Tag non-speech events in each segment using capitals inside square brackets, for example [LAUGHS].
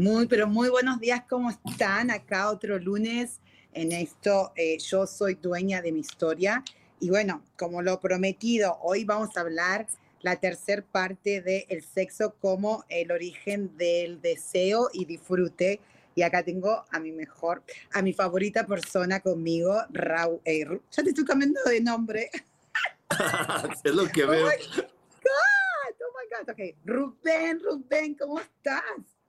Muy, pero muy buenos días, ¿cómo están? Acá otro lunes en esto, eh, yo soy dueña de mi historia. Y bueno, como lo prometido, hoy vamos a hablar la tercera parte del el sexo como el origen del deseo y disfrute. Y acá tengo a mi mejor, a mi favorita persona conmigo, Raúl. Eh, ya te estoy cambiando de nombre. [LAUGHS] es lo que oh veo. My God, oh my God. Okay. Rubén, Rubén, ¿cómo estás?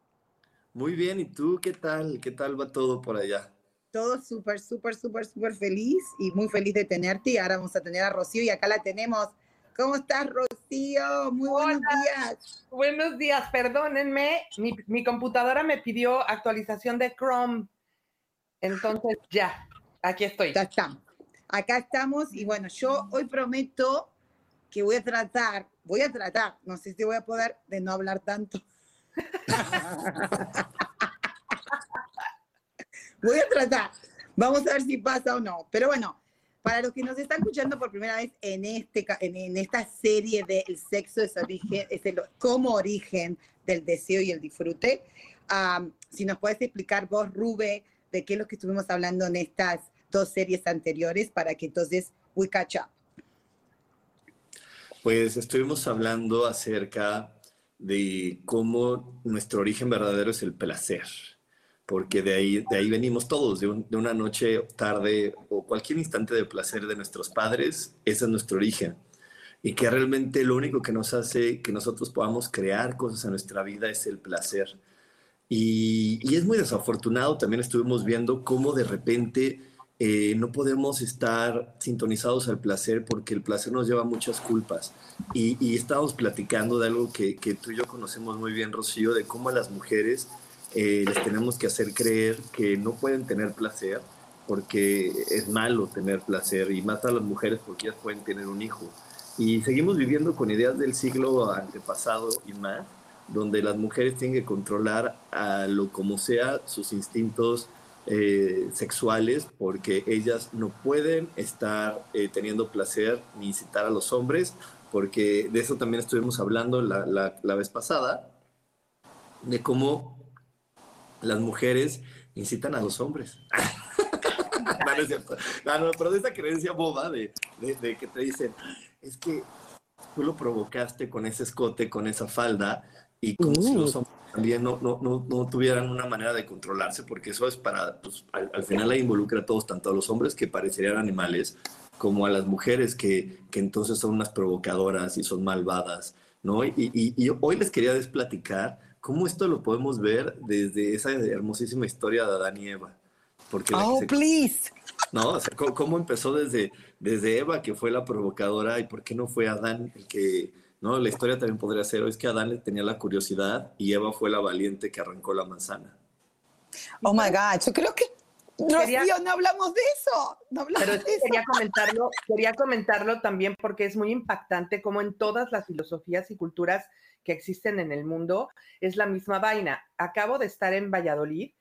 Muy bien, ¿y tú qué tal? ¿Qué tal va todo por allá? Todo súper, súper, súper, súper feliz y muy feliz de tenerte. Y ahora vamos a tener a Rocío y acá la tenemos. ¿Cómo estás, Rocío? Muy buenos días. Buenos días, perdónenme, mi, mi, computadora me pidió actualización de Chrome. Entonces, ya, aquí estoy. Ya estamos. Acá estamos y bueno, yo hoy prometo que voy a tratar, voy a tratar, no sé si voy a poder, de no hablar tanto [LAUGHS] Voy a tratar. Vamos a ver si pasa o no. Pero bueno, para los que nos están escuchando por primera vez en, este, en, esta serie de El sexo es, origen, es el, como origen del deseo y el disfrute, si nos puedes explicar vos, Rube, de qué es lo que estuvimos hablando en estas dos series anteriores para que entonces we catch up. Pues estuvimos hablando acerca de cómo nuestro origen verdadero es el placer, porque de ahí, de ahí venimos todos, de, una noche, tarde o cualquier instante de placer de nuestros padres, ese es nuestro origen. Y que realmente lo único que nos hace que nosotros podamos crear cosas en nuestra vida es el placer. Y, y es muy desafortunado, también estuvimos viendo cómo de repente eh, no podemos estar sintonizados al placer porque el placer nos lleva muchas culpas. Y, y estamos platicando de algo que, que, tú y yo conocemos muy bien, Rocío, de cómo a las mujeres eh, les tenemos que hacer creer que no pueden tener placer porque es malo tener placer y más a las mujeres porque ellas pueden tener un hijo. Y seguimos viviendo con ideas del siglo antepasado y más, donde las mujeres tienen que controlar a lo como sea sus instintos eh, sexuales porque ellas no pueden estar eh, teniendo placer ni incitar a los hombres, porque de eso también estuvimos hablando la, la, vez pasada, de cómo las mujeres incitan a los hombres. [LAUGHS] no, no, pero de esa creencia boba de, de, que te dicen, es que tú lo provocaste con ese escote, con esa falda, y como si los hombres también no, no, no, no, tuvieran una manera de controlarse, porque eso es para, pues, al, final la involucra a todos, tanto a los hombres que parecerían animales, como a las mujeres que, que entonces son unas provocadoras y son malvadas, ¿no? Y, y, hoy les quería desplaticar cómo esto lo podemos ver desde esa hermosísima historia de Adán y Eva. Porque oh, please. ¿No? O sea, ¿cómo, empezó desde, desde Eva, que fue la provocadora, y por qué no fue Adán el que ¿no? La historia también podría ser, es que Adán le tenía la curiosidad y Eva fue la valiente que arrancó la manzana. Oh my God, yo creo que no, no hablamos de eso. No hablamos Pero de quería comentarlo, quería comentarlo también porque es muy impactante como en todas las filosofías y culturas que existen en el mundo es la misma vaina. Acabo de estar en Valladolid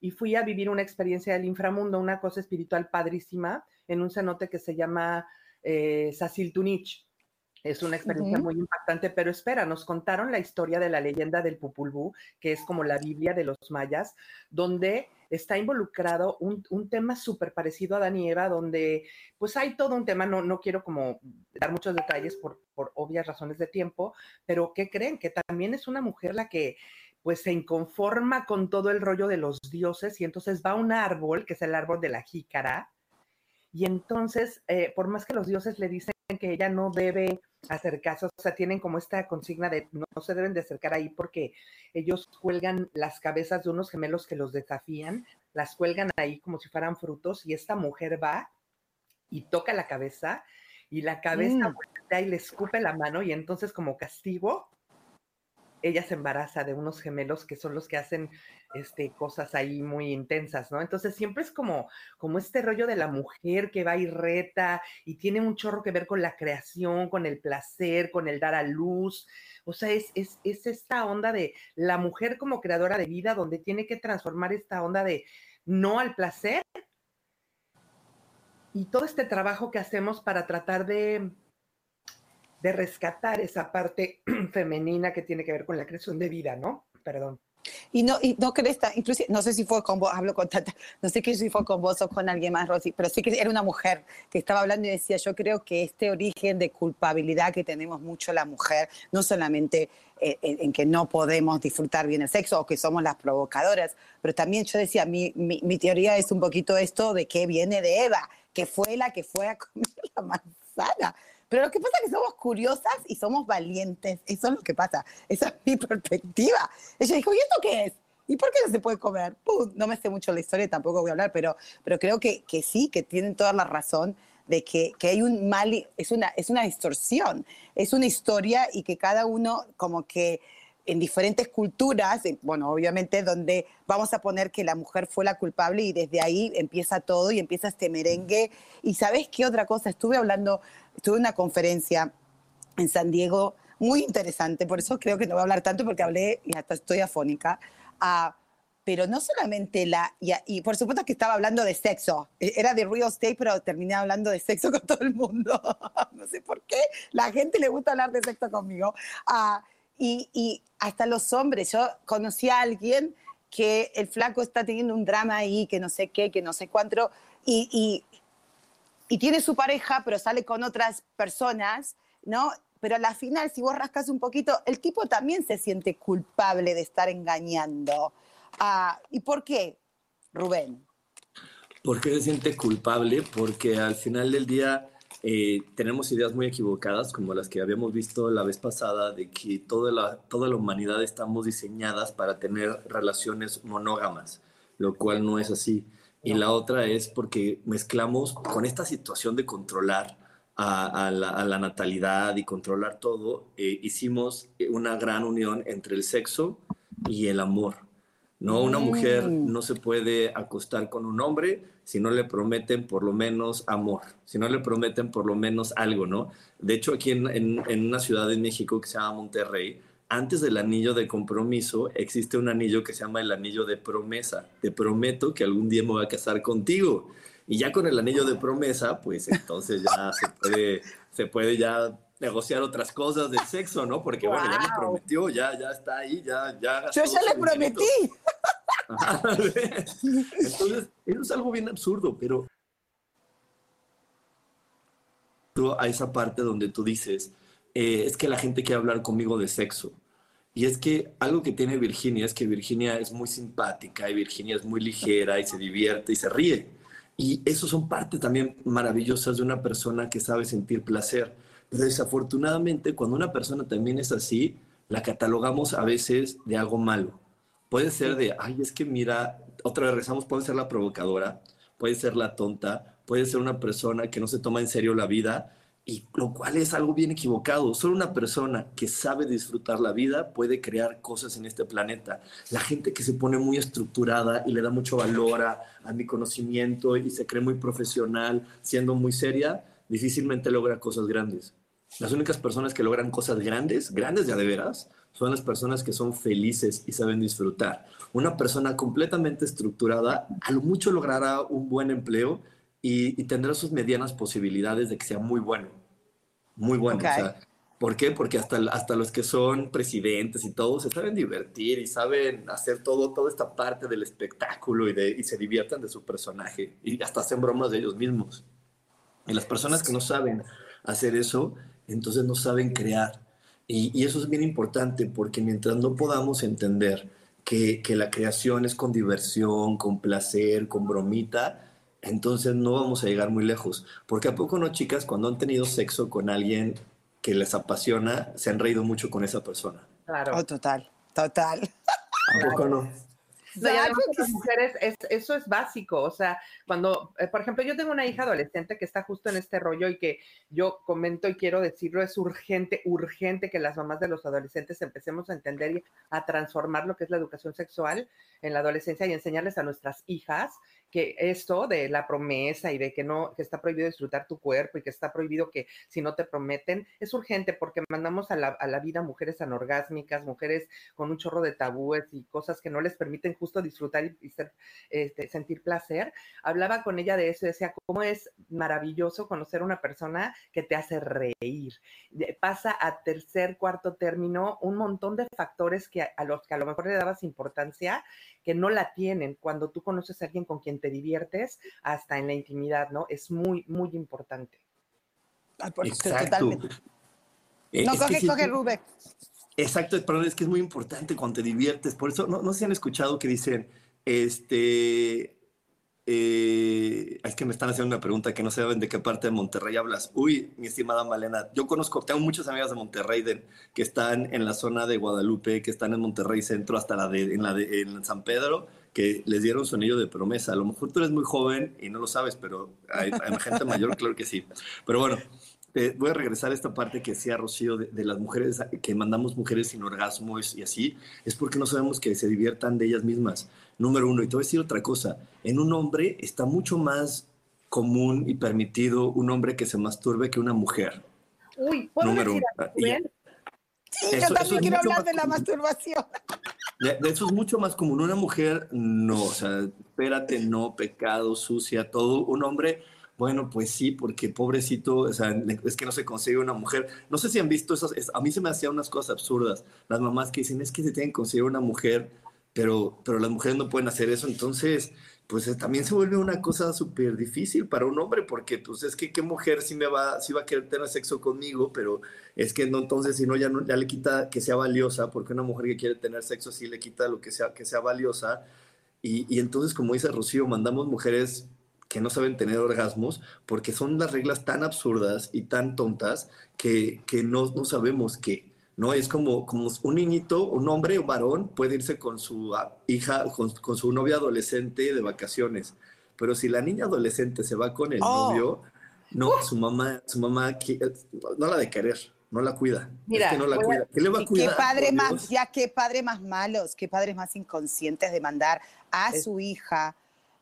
y fui a vivir una experiencia del inframundo, una cosa espiritual padrísima, en un cenote que se llama eh, Sasiltunich. Es una experiencia muy impactante, pero espera, nos contaron la historia de la leyenda del Pupulbú, que es como la Biblia de los mayas, donde está involucrado un, tema súper parecido a Dan y Eva, donde pues hay todo un tema, no, no quiero como dar muchos detalles por, por obvias razones de tiempo, pero ¿qué creen? Que también es una mujer la que pues se inconforma con todo el rollo de los dioses y entonces va a un árbol, que es el árbol de la jícara, y entonces, eh, por más que los dioses le dicen que ella no debe hacer caso, o sea, tienen como esta consigna de no, se deben de acercar ahí porque ellos cuelgan las cabezas de unos gemelos que los desafían, las cuelgan ahí como si fueran frutos y esta mujer va y toca la cabeza y la cabeza mm. y le escupe la mano y entonces como castigo ella se embaraza de unos gemelos que son los que hacen este, cosas ahí muy intensas, ¿no? Entonces siempre es como, como este rollo de la mujer que va y reta y tiene un chorro que ver con la creación, con el placer, con el dar a luz. O sea, es, es, es esta onda de la mujer como creadora de vida donde tiene que transformar esta onda de no al placer y todo este trabajo que hacemos para tratar de de rescatar esa parte [CLEARS THROAT] femenina que tiene que ver con la creación de vida, ¿no? Perdón. Y no, y no crees, inclusive, no sé si fue con vos, [LAUGHS] hablo con tanta, no sé si fue con vos o con alguien más, Rosy, pero sí que era una mujer que estaba hablando y decía, yo creo que este origen de culpabilidad que tenemos mucho la mujer, no solamente en, en, que no podemos disfrutar bien el sexo o que somos las provocadoras, pero también yo decía, mi, mi, mi teoría es un poquito esto de que viene de Eva, que fue la que fue a comer la manzana. Pero lo que pasa es que somos curiosas y somos valientes. Eso es lo que pasa. Esa es mi [LAUGHS] perspectiva. Ella dijo, ¿y esto qué es? ¿Y por qué no se puede comer? no me sé mucho la historia, tampoco voy a hablar, pero, pero creo que, que sí, que tienen toda la razón de que, que, hay un mal, es una, es una distorsión, es una historia y que cada uno como que en diferentes culturas, bueno, obviamente donde vamos a poner que la mujer fue la culpable y desde ahí empieza todo y empieza este merengue. Y sabes qué otra cosa, estuve hablando tuve una conferencia en San Diego muy interesante, por eso creo que no voy a hablar tanto porque hablé y hasta estoy afónica. Uh, pero no solamente la, y, y, por supuesto que estaba hablando de sexo, e, era de real estate, pero terminé hablando de sexo con todo el mundo. [LAUGHS] no sé por qué, la gente le gusta hablar de sexo conmigo. Uh, y, y, hasta los hombres, yo conocí a alguien que el flaco está teniendo un drama ahí, que no sé qué, que no sé cuánto, y, y y tiene su pareja, pero sale con otras personas, ¿no? Pero a la final, si vos rascas un poquito, el tipo también se siente culpable de estar engañando. Ah, ¿Y por qué, Rubén? ¿Por qué se siente culpable? Porque al final del día eh, tenemos ideas muy equivocadas, como las que habíamos visto la vez pasada, de que toda la, toda la humanidad estamos diseñadas para tener relaciones monógamas, lo cual no es así. Y la otra es porque mezclamos con esta situación de controlar a, la, natalidad y controlar todo, eh, hicimos una gran unión entre el sexo y el amor. No, una mujer mm. no se puede acostar con un hombre si no le prometen por lo menos amor, si no le prometen por lo menos algo, ¿no? De hecho, aquí en, en una ciudad de México que se llama Monterrey, antes del anillo de compromiso existe un anillo que se llama el anillo de promesa. Te prometo que algún día me voy a casar contigo. Y ya con el anillo de promesa, pues entonces ya [LAUGHS] se puede, se puede ya negociar otras cosas del sexo, ¿no? Porque bueno, ya me prometió, ya, ya está ahí, ya, ya. Yo ya le prometí. [LAUGHS] Entonces, eso es algo bien absurdo, pero a esa parte donde tú dices, eh, es que la gente quiere hablar conmigo de sexo. Y es que algo que tiene Virginia es que Virginia es muy simpática y Virginia es muy ligera y se divierte y se ríe. Y eso son parte también maravillosas de una persona que sabe sentir placer. Pero desafortunadamente, cuando una persona también es así, la catalogamos a veces de algo malo. Puede ser de, ay, es que mira, otra vez rezamos, puede ser la provocadora, puede ser la tonta, puede ser una persona que no se toma en serio la vida y lo cual es algo bien equivocado. Solo una persona que sabe disfrutar la vida puede crear cosas en este planeta. La gente que se pone muy estructurada y le da mucho valor a, mi conocimiento y se cree muy profesional, siendo muy seria, difícilmente logra cosas grandes. Las únicas personas que logran cosas grandes, grandes ya de veras, son las personas que son felices y saben disfrutar. Una persona completamente estructurada, a lo mucho logrará un buen empleo y tendrá sus medianas posibilidades de que sea muy bueno muy bueno. ¿Por qué? Porque hasta, hasta los que son presidentes y todos se saben divertir y saben hacer todo, toda esta parte del espectáculo y, de, y se diviertan de su personaje y hasta hacen bromas de ellos mismos. Y las personas que no saben hacer eso, entonces no saben crear. Y, eso es bien importante porque mientras no podamos entender que, que, la creación es con diversión, con placer, con bromita, entonces no vamos a llegar muy lejos. Porque a poco no, chicas, cuando han tenido sexo con alguien que les apasiona, se han reído mucho con esa persona. Claro. Oh, total, total. ¿A poco no? mujeres, eso es básico. O sea, cuando, eh, por ejemplo, yo tengo una hija adolescente que está justo en este rollo y que yo comento y quiero decirlo, es urgente, urgente que las mamás de los adolescentes empecemos a entender y a transformar lo que es la educación sexual en la adolescencia y enseñarles a nuestras hijas que esto de la promesa y de que no, que está prohibido disfrutar tu cuerpo y que está prohibido que si no te prometen, es urgente porque mandamos a la, a la vida mujeres anorgásmicas, mujeres con un chorro de tabúes y cosas que no les permiten justo disfrutar y, este, sentir placer. Hablaba con ella de eso y decía, cómo es maravilloso conocer a una persona que te hace reír. Pasa a tercer, cuarto término un montón de factores que a los que a lo mejor le dabas importancia que no la tienen cuando tú conoces a alguien con quien te diviertes hasta en la intimidad, ¿no? Es muy, muy importante. Exacto. Eh, no, coge, coge Rubén. Exacto, perdón, es que es muy importante cuando te diviertes. Por eso, no, no se han escuchado que dicen, este, eh, es que me están haciendo una pregunta que no saben de qué parte de Monterrey hablas. Uy, mi estimada Malena, yo conozco, tengo muchas amigas de Monterrey que están en la zona de Guadalupe, que están en Monterrey Centro, hasta la de, en, San Pedro, que les dieron su de promesa. A lo mejor tú eres muy joven y no lo sabes, pero hay, gente mayor, claro que sí. Pero bueno, eh, voy a regresar a esta parte que decía Rocío de, de, las mujeres, que mandamos mujeres sin orgasmos y así, es porque no sabemos que se diviertan de ellas mismas número uno. Y te voy a decir otra cosa, en un hombre está mucho más común y permitido un hombre que se masturbe que una mujer. Uy, ¿puedo número decir uno. Sí, yo también quiero hablar de la masturbación. De, eso es mucho más común. Una mujer, no, o sea, espérate, no, pecado, sucia, todo. Un hombre, bueno, pues sí, porque pobrecito, o sea, es que no se consigue una mujer. No sé si han visto esas, a mí se me hacían unas cosas absurdas. Las mamás que dicen, es que se tienen que conseguir una mujer pero, pero las mujeres no pueden hacer eso, entonces, pues eh, también se vuelve una cosa súper difícil para un hombre, porque pues es que qué mujer sí me va, sí va a querer tener sexo conmigo, pero es que no, entonces si no ya, no, ya le quita que sea valiosa, porque una mujer que quiere tener sexo sí le quita lo que sea, que sea valiosa, y, y entonces como dice Rocío, mandamos mujeres que no saben tener orgasmos, porque son las reglas tan absurdas y tan tontas que, que no, no sabemos que ¿no? Es como, como un niñito, un hombre o varón puede irse con su ah, hija, con, su novia adolescente de vacaciones, pero si la niña adolescente se va con el oh. novio, no, su mamá, su mamá no la de querer, no la cuida. Mira, es que no la cuida. ¿Qué le va a cuidar? Qué padre más, ya qué padre más malos, qué padres más inconscientes de mandar a su hija,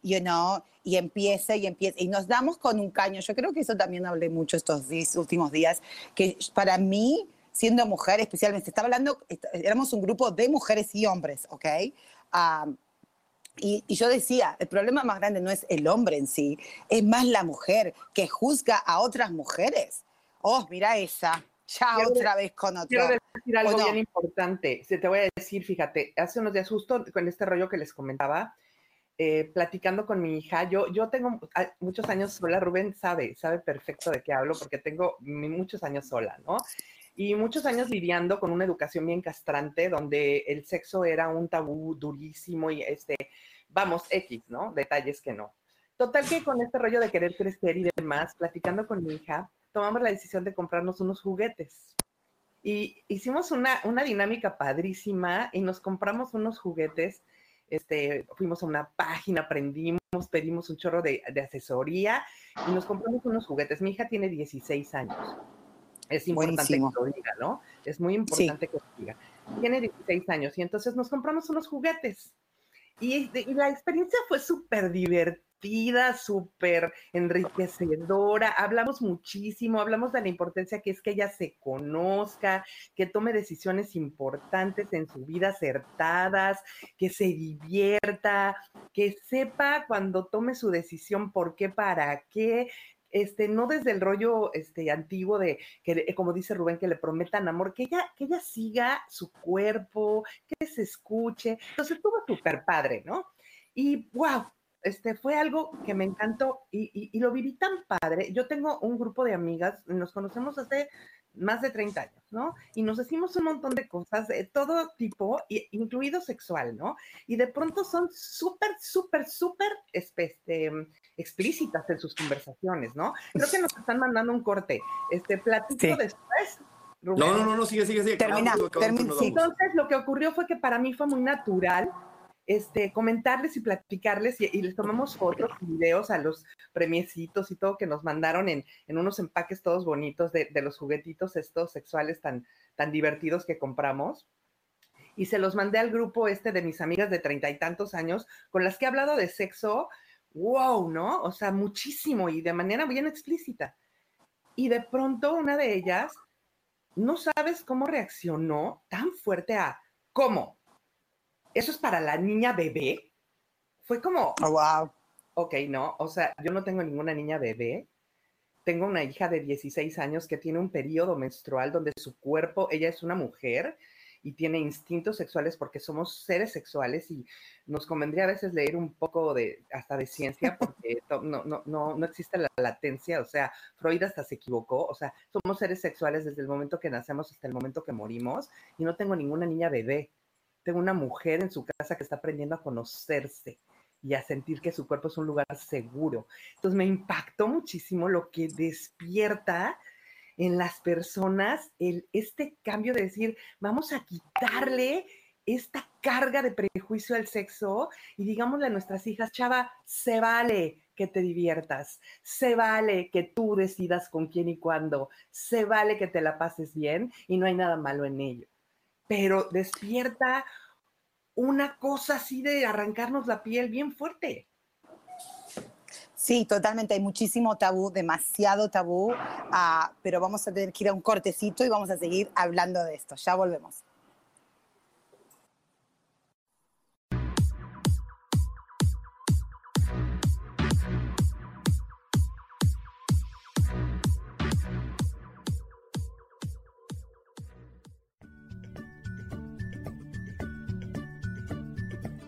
you know, y empieza y empieza. Y nos damos con un caño. Yo creo que eso también hablé mucho estos últimos días, que para mí siendo mujer, especialmente, estaba hablando, éramos un grupo de mujeres y hombres, ¿ok? y, yo decía, el problema más grande no es el hombre en sí, es más la mujer que juzga a otras mujeres. Oh, mira esa, ya otra vez con otro. Quiero decir algo bien importante. Se te voy a decir, fíjate, hace unos días justo con este rollo que les comentaba, eh, platicando con mi hija, yo, yo tengo muchos años sola, Rubén sabe, sabe perfecto de qué hablo porque tengo muchos años sola, ¿no? y muchos años lidiando con una educación bien castrante, donde el sexo era un tabú durísimo y este, vamos, X, ¿no? Detalles que no. Total que con este rollo de querer crecer y demás, platicando con mi hija, tomamos la decisión de comprarnos unos juguetes. Y hicimos una, una dinámica padrísima y nos compramos unos juguetes. Este, fuimos a una página, aprendimos, pedimos un chorro de, de asesoría y nos compramos unos juguetes. Mi hija tiene 16 años. Es importante que lo diga, ¿no? Es muy importante que lo diga. Tiene 16 años y entonces nos compramos unos juguetes. Y, la experiencia fue súper divertida, súper enriquecedora. Hablamos muchísimo, hablamos de la importancia que es que ella se conozca, que tome decisiones importantes en su vida acertadas, que se divierta, que sepa cuando tome su decisión por qué, para qué, este, no desde el rollo este, antiguo de, que, como dice Rubén, que le prometan amor, que ella, que ella siga su cuerpo, que se escuche. Entonces, todo súper padre, ¿no? Y wow, este, fue algo que me encantó y, y, lo viví tan padre. Yo tengo un grupo de amigas, nos conocemos hace más de 30 años, ¿no? Y nos decimos un montón de cosas de todo tipo, incluido sexual, ¿no? Y de pronto son súper, súper, súper este, explícitas en sus conversaciones, ¿no? Creo que nos están mandando un corte. Este, platico después. No, no, no, sigue, sigue, sigue. Termina, termina. Entonces, lo que ocurrió fue que para mí fue muy natural este, comentarles y platicarles y, les tomamos fotos videos a los premiecitos y todo que nos mandaron en, unos empaques todos bonitos de, los juguetitos estos sexuales tan, tan divertidos que compramos. Y se los mandé al grupo este de mis amigas de treinta y tantos años con las que he hablado de sexo, wow, ¿no? O sea, muchísimo y de manera bien explícita. Y de pronto una de ellas, no sabes cómo reaccionó tan fuerte a, ¿cómo? Eso es para la niña bebé. Fue como, oh, wow. Ok, no, o sea, yo no tengo ninguna niña bebé. Tengo una hija de 16 años que tiene un periodo menstrual donde su cuerpo, ella es una mujer y tiene instintos sexuales porque somos seres sexuales y nos convendría a veces leer un poco de hasta de ciencia porque [LAUGHS] no, no, no, no existe la latencia, o sea, Freud hasta se equivocó, o sea, somos seres sexuales desde el momento que nacemos hasta el momento que morimos y no tengo ninguna niña bebé tengo una mujer en su casa que está aprendiendo a conocerse y a sentir que su cuerpo es un lugar seguro. Entonces me impactó muchísimo lo que despierta en las personas el, este cambio de decir, vamos a quitarle esta carga de prejuicio al sexo y digámosle a nuestras hijas, chava, se vale que te diviertas, se vale que tú decidas con quién y cuándo, se vale que te la pases bien y no hay nada malo en ello pero despierta una cosa así de arrancarnos la piel bien fuerte. Sí, totalmente. Hay muchísimo tabú, demasiado tabú, uh, pero vamos a tener que ir a un cortecito y vamos a seguir hablando de esto. Ya volvemos.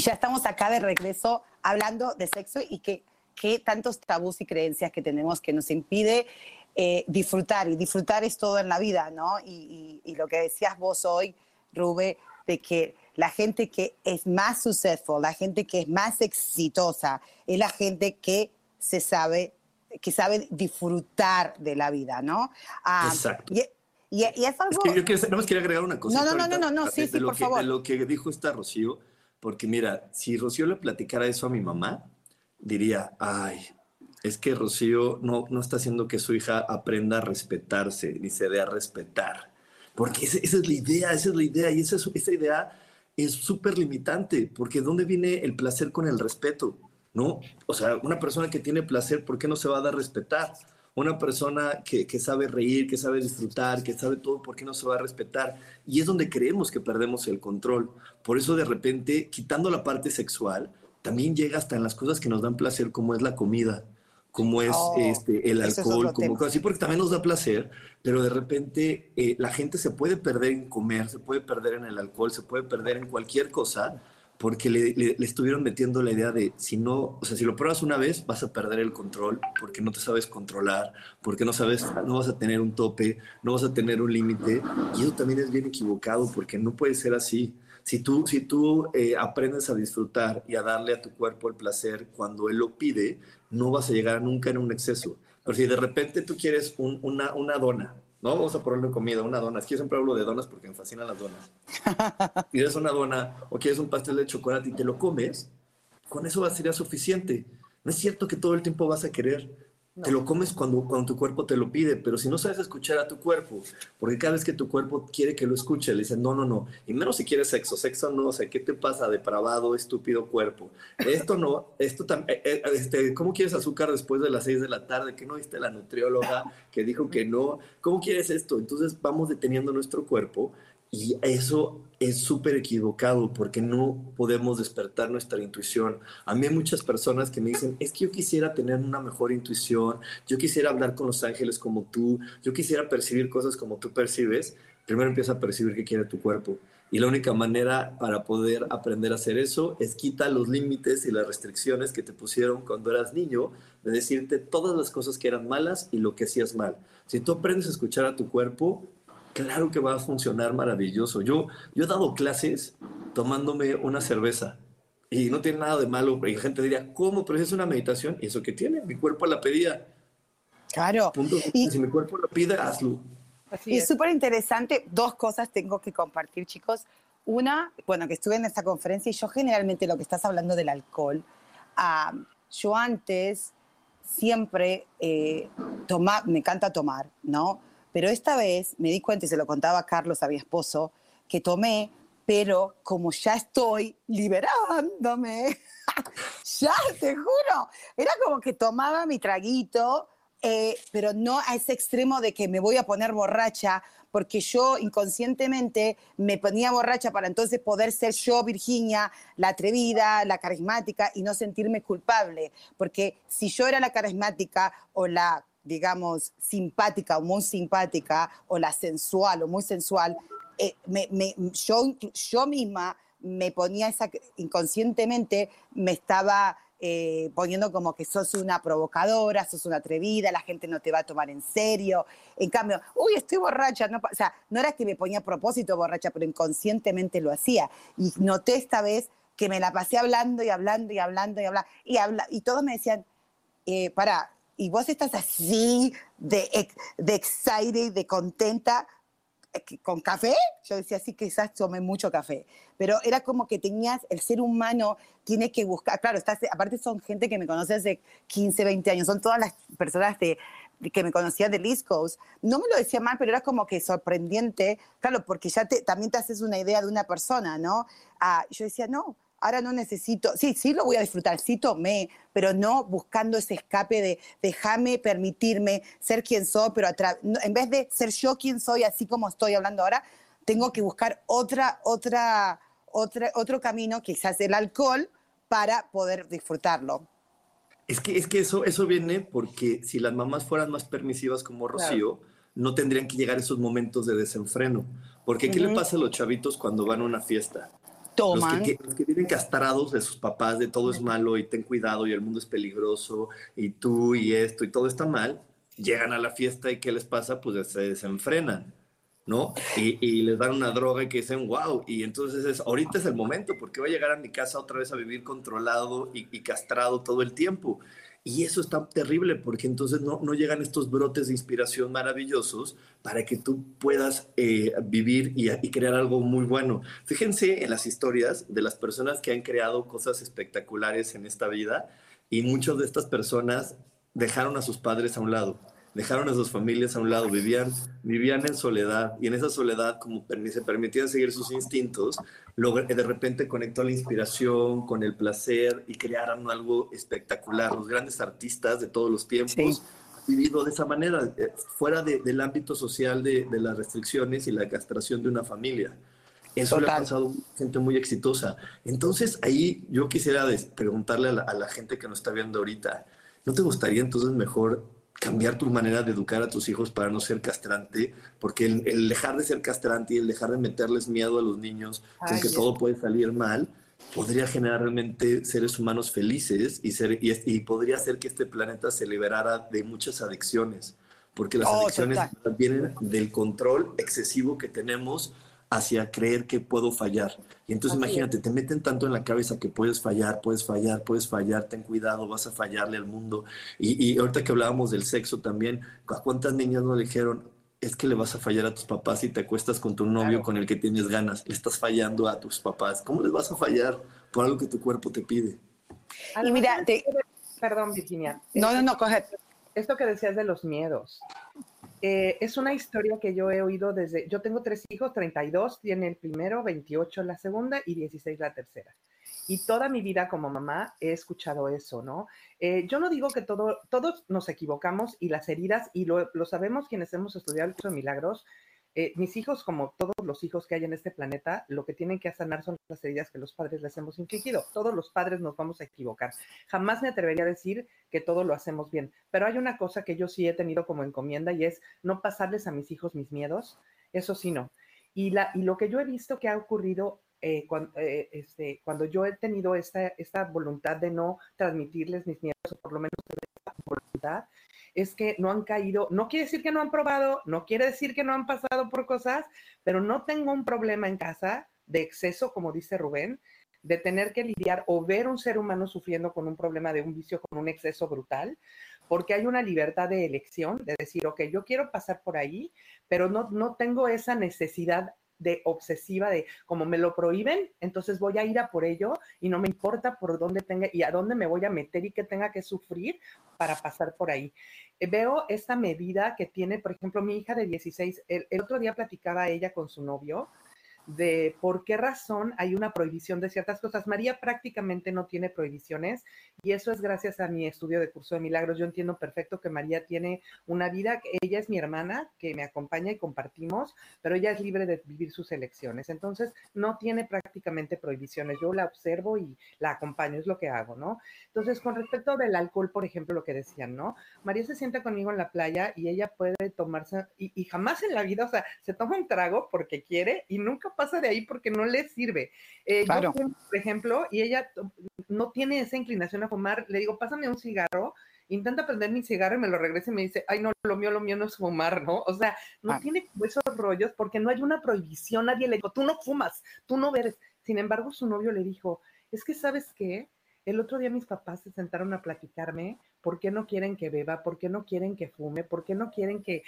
Y ya estamos acá de regreso hablando de sexo y que, qué tantos tabús y creencias que tenemos que nos impide eh, disfrutar. Y disfrutar es todo en la vida, ¿no? Y, y, lo que decías vos hoy, Rube, de que la gente que es más successful, la gente que es más exitosa, es la gente que se sabe, que sabe disfrutar de la vida, ¿no? Ah, Exacto. Y, y, es algo... Es que yo quiero, no más quería agregar una cosa. No, no, no, no, no, sí, sí, por favor. De lo que dijo esta Rocío, porque mira, si Rocío le platicara eso a mi mamá, diría, ay, es que Rocío no, no está haciendo que su hija aprenda a respetarse, ni se dé a respetar. Porque esa, es la idea, esa es la idea, y esa, esa idea es súper limitante, porque ¿dónde viene el placer con el respeto? ¿No? O sea, una persona que tiene placer, ¿por qué no se va a dar a respetar? Una persona que, que, sabe reír, que sabe disfrutar, que sabe todo, ¿por qué no se va a respetar? Y es donde creemos que perdemos el control. Por eso de repente, quitando la parte sexual, también llega hasta en las cosas que nos dan placer, como es la comida, como es Oh, este, el es alcohol, otro como cosas así, porque también nos da placer, pero de repente eh, la gente se puede perder en comer, se puede perder en el alcohol, se puede perder en cualquier cosa, porque le, estuvieron metiendo la idea de si no, o sea, si lo pruebas una vez vas a perder el control porque no te sabes controlar, porque no sabes, no vas a tener un tope, no vas a tener un límite, y eso también es bien equivocado porque no puede ser así. Si tú, si tú eh, aprendes a disfrutar y a darle a tu cuerpo el placer cuando él lo pide, no vas a llegar nunca en un exceso. Pero si de repente tú quieres un- una, una dona, ¿no? Vamos a ponerle comida, una dona. Es que yo siempre hablo de donas porque me fascinan las donas. [LAUGHS] Quieres una dona o quieres un pastel de chocolate y te lo comes, con eso va a ser suficiente. No es cierto que todo el tiempo vas a querer. Te lo comes cuando, cuando tu cuerpo te lo pide, pero si no sabes escuchar a tu cuerpo, porque cada vez que tu cuerpo quiere que lo escuche, le dicen, no, no, no, y menos si quieres sexo, sexo no, o sea, ¿qué te pasa, depravado, estúpido cuerpo? Esto no, esto también, este, ¿cómo quieres azúcar después de las seis de la tarde? ¿Que no viste la nutrióloga que dijo que no? ¿Cómo quieres esto? Entonces vamos deteniendo nuestro cuerpo y eso es súper equivocado porque no podemos despertar nuestra intuición. A mí hay muchas personas que me dicen, es que yo quisiera tener una mejor intuición, yo quisiera hablar con los ángeles como tú, yo quisiera percibir cosas como tú percibes. Primero empieza a percibir qué quiere tu cuerpo. Y la única manera para poder aprender a hacer eso es quita los límites y las restricciones que te pusieron cuando eras niño, de decirte todas las cosas que eran malas y lo que hacías mal. Si tú aprendes a escuchar a tu cuerpo, claro que va a funcionar maravilloso. Yo, yo he dado clases tomándome una cerveza y no tiene nada de malo. Y la gente diría, ¿cómo? Pero es una meditación. ¿Y eso qué tiene? Mi cuerpo la pedía. Claro. Punto. Y- Si mi cuerpo lo pide, hazlo. Así Y es. súper interesante, dos cosas tengo que compartir, chicos. Una, bueno, que estuve en esta conferencia y yo generalmente lo que estás hablando del alcohol, yo antes siempre eh, toma, me encanta tomar, ¿no? Pero esta vez me di cuenta, y se lo contaba a Carlos, a mi esposo, que tomé, pero como ya estoy liberándome, [LAUGHS] ya, te juro, era como que tomaba mi traguito, eh, pero no a ese extremo de que me voy a poner borracha, porque yo inconscientemente me ponía borracha para entonces poder ser yo, Virginia, la atrevida, la carismática y no sentirme culpable. Porque si yo era la carismática o la, digamos, simpática o muy simpática, o la sensual o muy sensual, eh, yo, yo misma me ponía esa, inconscientemente me estaba eh, poniendo como que sos una provocadora, sos una atrevida, la gente no te va a tomar en serio. En cambio, uy, estoy borracha. No, o sea, no era que me ponía a propósito borracha, pero inconscientemente lo hacía. Y noté esta vez que me la pasé hablando y hablando y hablando y hablando. Y, habla, y todos me decían, eh, para, y vos estás así de, de excited, de contenta, eh, con café, yo decía, sí, quizás tomé mucho café, pero era como que tenías, el ser humano tiene que buscar, claro, estás, aparte son gente que me conoce hace 15, 20 años, son todas las personas de que me conocían del East Coast, no me lo decía mal, pero era como que sorprendente, claro, porque ya te, también te haces una idea de una persona, ¿no? Ah, yo decía, no, ahora no necesito, sí, sí lo voy a disfrutar, sí tomé, pero no buscando ese escape de déjame permitirme ser quien soy, pero a en vez de ser yo quien soy, así como estoy hablando ahora, tengo que buscar otra, otra, otra, otro camino, quizás el alcohol, para poder disfrutarlo. Es que, es que eso, eso viene porque si las mamás fueran más permisivas como Rocío, no tendrían que llegar esos momentos de desenfreno. Porque ¿qué le pasa a los chavitos cuando van a una fiesta? Toman. Los que, los que vienen castrados de sus papás, de todo es malo y ten cuidado y el mundo es peligroso y tú y esto y todo está mal, llegan a la fiesta y ¿qué les pasa? Pues se desenfrenan. ¿no? Y, les dan una droga y que dicen, wow, y entonces es, ahorita es el momento, porque voy a llegar a mi casa otra vez a vivir controlado y, y castrado todo el tiempo. Y eso está terrible porque entonces no, no llegan estos brotes de inspiración maravillosos para que tú puedas eh, vivir y, y, crear algo muy bueno. Fíjense en las historias de las personas que han creado cosas espectaculares en esta vida y muchas de estas personas dejaron a sus padres a un lado dejaron a sus familias a un lado, vivían, vivían en soledad y en esa soledad, como se permitían seguir sus instintos, de repente conectó la inspiración, con el placer y crearon algo espectacular. Los grandes artistas de todos los tiempos han vivido de esa manera, eh, fuera del ámbito social de, las restricciones y la castración de una familia. Eso le ha pasado a gente muy exitosa. Entonces, ahí yo quisiera preguntarle a la, a la gente que nos está viendo ahorita, ¿no te gustaría entonces mejor cambiar tu manera de educar a tus hijos para no ser castrante, porque el, dejar de ser castrante y el dejar de meterles miedo a los niños, porque todo puede salir mal, podría generar realmente seres humanos felices y, ser, y, podría hacer que este planeta se liberara de muchas adicciones, porque las oh, adicciones vienen del control excesivo que tenemos hacia creer que puedo fallar. Y entonces imagínate, te meten tanto en la cabeza que puedes fallar, puedes fallar, puedes fallar, ten cuidado, vas a fallarle al mundo. Y, ahorita que hablábamos del sexo también, ¿a cuántas niñas no le dijeron, es que le vas a fallar a tus papás si te acuestas con tu novio con el que tienes ganas? Le estás fallando a tus papás. ¿Cómo les vas a fallar por algo que tu cuerpo te pide? Y mira, perdón, Virginia. No, no, no, coge. Esto que decías de los miedos. Eh, es una historia que yo he oído desde, yo tengo tres hijos, 32 tiene el primero, 28 la segunda y 16 la tercera. Y toda mi vida como mamá he escuchado eso, ¿no? Eh, yo no digo que todo, todos nos equivocamos y las heridas, y lo, lo sabemos quienes hemos estudiado el curso de milagros, eh, mis hijos, como todos los hijos que hay en este planeta, lo que tienen que sanar son las heridas que los padres les hemos infligido. Todos los padres nos vamos a equivocar. Jamás me atrevería a decir que todo lo hacemos bien, pero hay una cosa que yo sí he tenido como encomienda y es no pasarles a mis hijos mis miedos. Eso sí, no. Y, la, y lo que yo he visto que ha ocurrido eh, cuando, eh, este, cuando, yo he tenido esta, esta voluntad de no transmitirles mis miedos, o por lo menos esta voluntad, es que no han caído, no quiere decir que no han probado, no quiere decir que no han pasado por cosas, pero no tengo un problema en casa de exceso, como dice Rubén, de tener que lidiar o ver un ser humano sufriendo con un problema de un vicio, con un exceso brutal, porque hay una libertad de elección, de decir, ok, yo quiero pasar por ahí, pero no, no tengo esa necesidad de obsesiva de como me lo prohíben, entonces voy a ir a por ello y no me importa por dónde tenga y a dónde me voy a meter y que tenga que sufrir para pasar por ahí. Eh, veo esta medida que tiene, por ejemplo, mi hija de 16, el, el otro día platicaba ella con su novio de por qué razón hay una prohibición de ciertas cosas. María prácticamente no tiene prohibiciones y eso es gracias a mi estudio de curso de milagros. Yo entiendo perfecto que María tiene una vida, ella es mi hermana que me acompaña y compartimos, pero ella es libre de vivir sus elecciones. Entonces, no tiene prácticamente prohibiciones. Yo la observo y la acompaño, es lo que hago, ¿no? Entonces, con respecto del alcohol, por ejemplo, lo que decían, ¿no? María se sienta conmigo en la playa y ella puede tomarse, y, y jamás en la vida, o sea, se toma un trago porque quiere y nunca pasa de ahí porque no le sirve. Eh, yo por ejemplo, y ella no tiene esa inclinación a fumar, le digo, pásame un cigarro, intenta prender mi cigarro y me lo regresa y me dice, ay, no, lo mío, lo mío no es fumar, ¿no? O sea, no ah. tiene esos rollos porque no hay una prohibición, nadie le dijo, tú no fumas, tú no bebes. Sin embargo, su novio le dijo, es que, ¿sabes qué? El otro día mis papás se sentaron a platicarme por qué no quieren que beba, por qué no quieren que fume, por qué no quieren que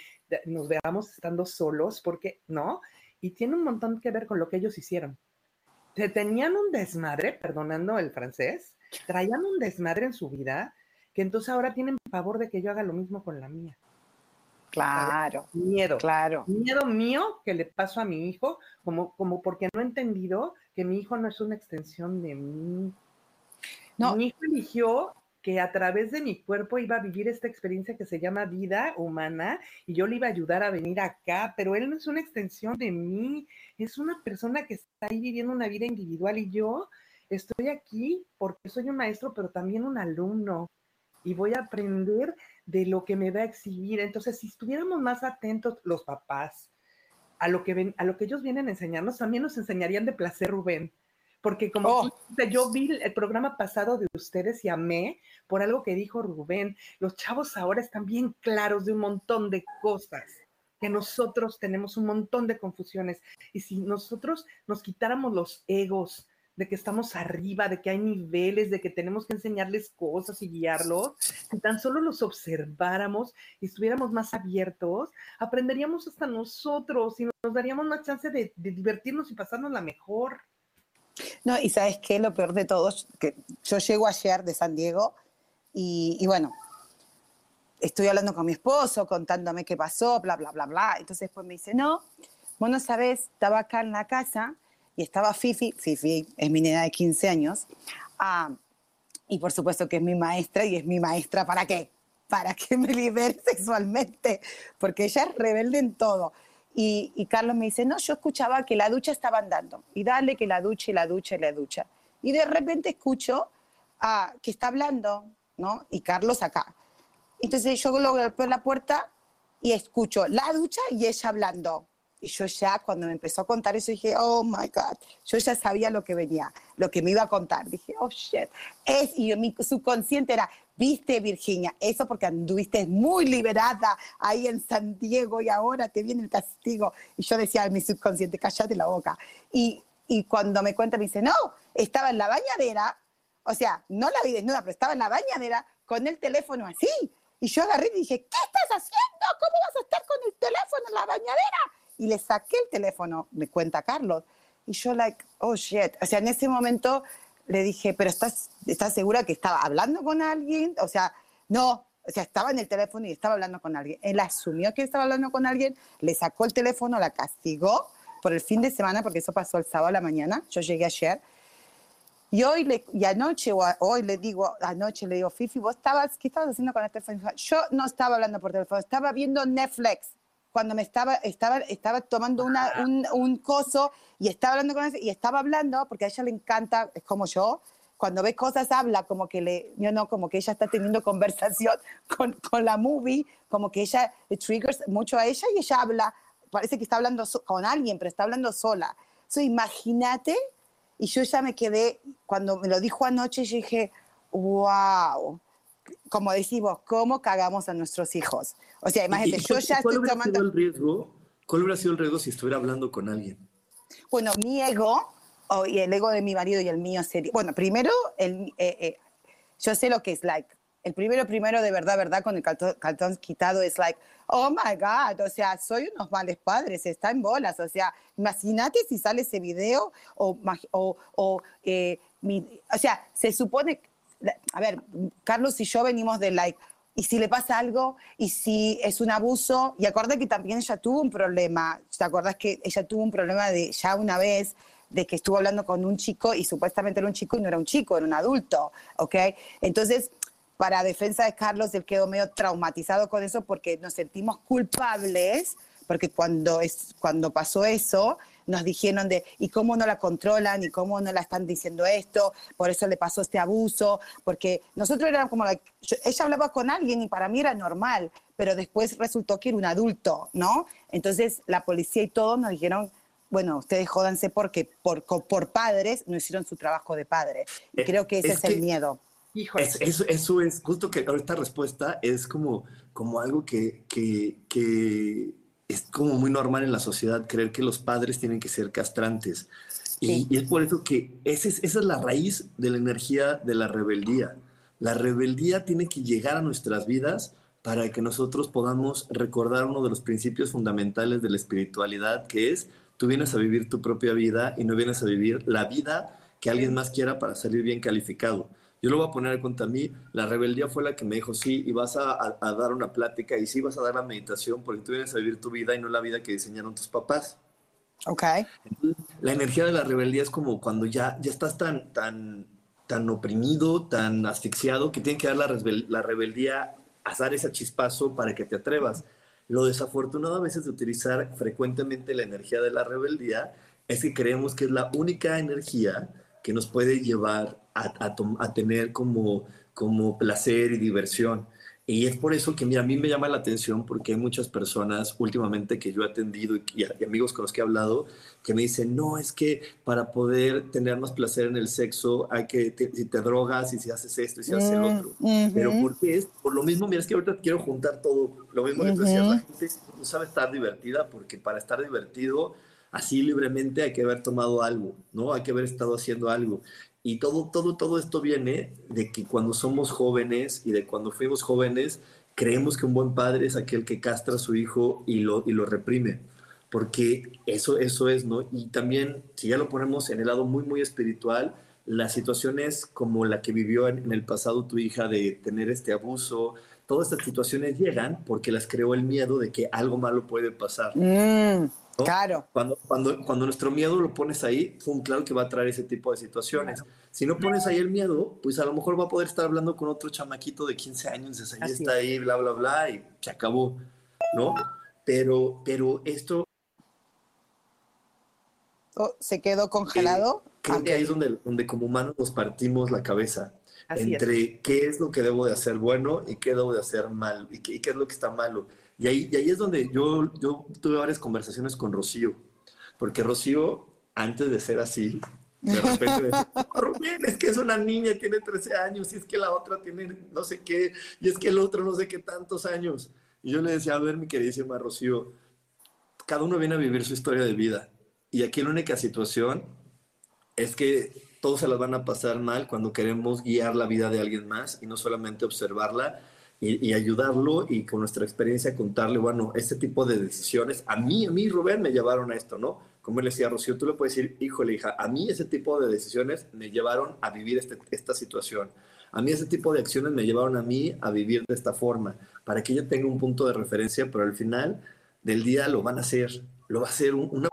nos veamos estando solos, por qué, ¿no? Y tiene un montón que ver con lo que ellos hicieron. Se tenían un desmadre, perdonando el francés, traían un desmadre en su vida que entonces ahora tienen pavor de que yo haga lo mismo con la mía. Claro. Miedo. Claro. Miedo mío que le paso a mi hijo, como, como porque no he entendido que mi hijo no es una extensión de mí. No. Mi hijo eligió que a través de mi cuerpo iba a vivir esta experiencia que se llama vida humana y yo le iba a ayudar a venir acá, pero él no es una extensión de mí, es una persona que está ahí viviendo una vida individual y yo estoy aquí porque soy un maestro, pero también un alumno y voy a aprender de lo que me va a exhibir. Entonces, si estuviéramos más atentos los papás a lo que a lo que ellos vienen a enseñarnos, también nos enseñarían de placer, Rubén porque como Oh. tú yo vi el programa pasado de ustedes y amé por algo que dijo Rubén. Los chavos ahora están bien claros de un montón de cosas que nosotros tenemos un montón de confusiones. Y si nosotros nos quitáramos los egos de que estamos arriba, de que hay niveles, de que tenemos que enseñarles cosas y guiarlos, si tan solo los observáramos y estuviéramos más abiertos, aprenderíamos hasta nosotros y nos daríamos más chance de, de divertirnos y pasarnos la mejor. No, y sabes qué, lo peor de todo, que yo llego ayer de San Diego y, y bueno, estoy hablando con mi esposo, contándome qué pasó, bla, bla, bla, bla. Entonces después me dice, no, vos no sabés, estaba acá en la casa y estaba Fifi, Fifi es mi nena de 15 años, ah, y por supuesto que es mi maestra y es mi maestra para qué, para que me libere [LAUGHS] sexualmente, porque ella es rebelde en todo. Y, Carlos me dice, no, yo escuchaba que la ducha estaba andando, y dale que la ducha y la ducha y la ducha. Y de repente escucho ah, que está hablando, ¿no? Y Carlos acá. Entonces yo golpeo la puerta y escucho la ducha y ella hablando. Y yo ya, cuando me empezó a contar eso, dije, oh my God, yo ya sabía lo que venía, lo que me iba a contar. Dije, oh shit. Es, y mi subconsciente era, viste Virginia, eso porque anduviste muy liberada ahí en San Diego y ahora te viene el castigo. Y yo decía a mi subconsciente, cállate la boca. Y, y cuando me cuenta, me dice, no, estaba en la bañadera, o sea, no la vi desnuda, pero estaba en la bañadera con el teléfono así. Y yo agarré y dije, ¿qué estás haciendo? ¿Cómo vas a estar con el teléfono en la bañadera? Y le saqué el teléfono, me cuenta Carlos. Y yo, like, oh shit. O sea, en ese momento le dije, ¿pero estás, estás segura que estaba hablando con alguien? O sea, no. O sea, estaba en el teléfono y estaba hablando con alguien. Él asumió que estaba hablando con alguien, le sacó el teléfono, la castigó por el fin de semana, porque eso pasó el sábado a la mañana. Yo llegué ayer. Y hoy, le, y anoche, o a- hoy le digo, anoche le digo, Fifi, ¿vos estabas, qué estabas haciendo con el teléfono? Yo no estaba hablando por teléfono, estaba viendo Netflix. Cuando me estaba, estaba, estaba tomando una, un, un coso y estaba hablando con él, y estaba hablando, porque a ella le encanta, es como yo, cuando ve cosas habla como que le, yo no, como que ella está teniendo [LAUGHS] conversación con, con la movie, como que ella le triggers mucho a ella y ella habla, parece que está hablando so- con alguien, pero está hablando sola. So, imagínate, y yo ya me quedé, cuando me lo dijo anoche, yo dije, wow, como decimos, ¿cómo cagamos a nuestros hijos? O sea, imagínate, ¿Y- y yo ya cuál estoy tomando... sido el riesgo? ¿Cuál hubiera sido el riesgo si estuviera hablando con alguien? Bueno, mi ego o- y el ego de mi marido y el mío sería. Bueno, primero, el, eh, eh, yo sé lo que es like. El primero, primero, de verdad, verdad, con el cartón, cartón quitado es like, oh my God, o sea, soy unos males padres, está en bolas. O sea, imagínate si sale ese video o, o, o, eh, mi- o sea, se supone, a ver, Carlos y yo venimos de like, y si le pasa algo, y si es un abuso, y acuérdate que también ella tuvo un problema, ¿te acuerdas que ella tuvo un problema de ya una vez, de que estuvo hablando con un chico y supuestamente era un chico y no era un chico, era un adulto, ¿ok? Entonces, para defensa de Carlos, él quedó medio traumatizado con eso porque nos sentimos culpables, porque cuando, es, cuando pasó eso, nos dijeron de, ¿y cómo no la controlan? ¿Y cómo no la están diciendo esto? Por eso le pasó este abuso, porque nosotros éramos como, like, yo- ella hablaba con alguien y para mí era normal, pero después resultó que era un adulto, ¿no? Entonces la policía y todos nos dijeron, bueno, ustedes jódanse porque por, por padres no hicieron su trabajo de padre. Y Eh, creo que ese es es, el que- miedo. Híjole. Es- eso, eso es justo que esta respuesta es como, como algo que, que, que es como muy normal en la sociedad, creer que los padres tienen que ser castrantes. Y, es por eso que ese es- esa es la raíz de la energía de la rebeldía. La rebeldía tiene que llegar a nuestras vidas para que nosotros podamos recordar uno de los principios fundamentales de la espiritualidad, que es, tú vienes a vivir tu propia vida y no vienes a vivir la vida que alguien más quiera para salir bien calificado. Yo lo voy a poner contra mí. La rebeldía fue la que me dijo, sí, y vas a, a- a dar una plática y sí vas a dar la meditación porque tú vienes a vivir tu vida y no la vida que diseñaron tus papás. ¿Ok? La energía de la rebeldía es como cuando ya, ya estás tan, tan, tan oprimido, tan asfixiado, que tiene que dar la, rebel- la rebeldía a dar ese chispazo para que te atrevas. Lo desafortunado a veces de utilizar frecuentemente la energía de la rebeldía es que creemos que es la única energía que nos puede llevar a, a a tener como, como placer y diversión. Y es por eso que, mira, a mí me llama la atención porque hay muchas personas últimamente que yo he atendido y, y, amigos con los que he hablado que me dicen, no, es que para poder tener más placer en el sexo hay que, te, si te drogas y si haces esto y si haces el Mm, otro. Pero ¿por qué es? Por lo mismo, mira, es que ahorita quiero juntar todo. Lo mismo que tú decías, la gente no sabe estar divertida porque para estar divertido así libremente hay que haber tomado algo, ¿no? Hay que haber estado haciendo algo. Y todo, todo, todo esto viene de que cuando somos jóvenes y de cuando fuimos jóvenes, creemos que un buen padre es aquel que castra a su hijo y lo, y lo reprime. Porque eso, eso es, ¿no? Y también, si ya lo ponemos en el lado muy, muy espiritual, las situaciones como la que vivió en, el pasado tu hija de tener este abuso, todas estas situaciones llegan porque las creó el miedo de que algo malo puede pasar. Mm, ¿no? claro. Cuando, cuando, cuando nuestro miedo lo pones ahí, fue claro que va a traer ese tipo de situaciones. Si no pones ahí el miedo, pues a lo mejor va a poder estar hablando con otro chamaquito de 15 años, dices, ahí está ahí, bla, bla, bla, y se acabó, ¿no? Pero, pero esto Oh, ¿Se quedó congelado? creo Ah, que ahí es donde, donde como humanos nos partimos la cabeza Así es. entre qué es lo que debo de hacer bueno y qué debo de hacer mal y qué, y qué es lo que está malo. Y ahí, y ahí es donde yo, yo tuve varias conversaciones con Rocío, porque Rocío, antes de ser así, de repente decía, "No, Rubén, es que es una niña, tiene 13 años, y es que la otra tiene no sé qué, y es que el otro no sé qué tantos años. Y yo le decía, a ver, mi queridísima Rocío, cada uno viene a vivir su historia de vida. Y aquí la única situación es que todos se las van a pasar mal cuando queremos guiar la vida de alguien más y no solamente observarla y, ayudarlo y con nuestra experiencia contarle, bueno, este tipo de decisiones, a mí, a mí, Rubén, me llevaron a esto, ¿no? Como él decía, Rocío, tú le puedes decir, híjole, hija, a mí ese tipo de decisiones me llevaron a vivir este, esta situación. A mí ese tipo de acciones me llevaron a mí a vivir de esta forma, para que ella tenga un punto de referencia, pero al final del día lo van a hacer, lo va a hacer un- una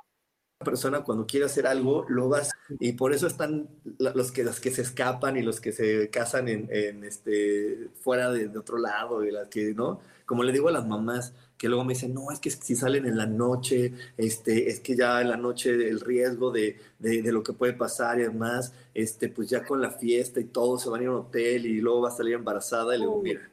persona cuando quiere hacer algo, lo va a hacer. Y por eso están los que, los que se escapan y los que se casan en, en, este, fuera de, de otro lado, y las que, ¿no? Como le digo a las mamás, que luego me dicen, no, es que si salen en la noche, este, es que ya en la noche el riesgo de, de, de lo que puede pasar y demás, este, pues ya con la fiesta y todo, se van a ir a un hotel y luego va a salir embarazada. Y le digo, mira,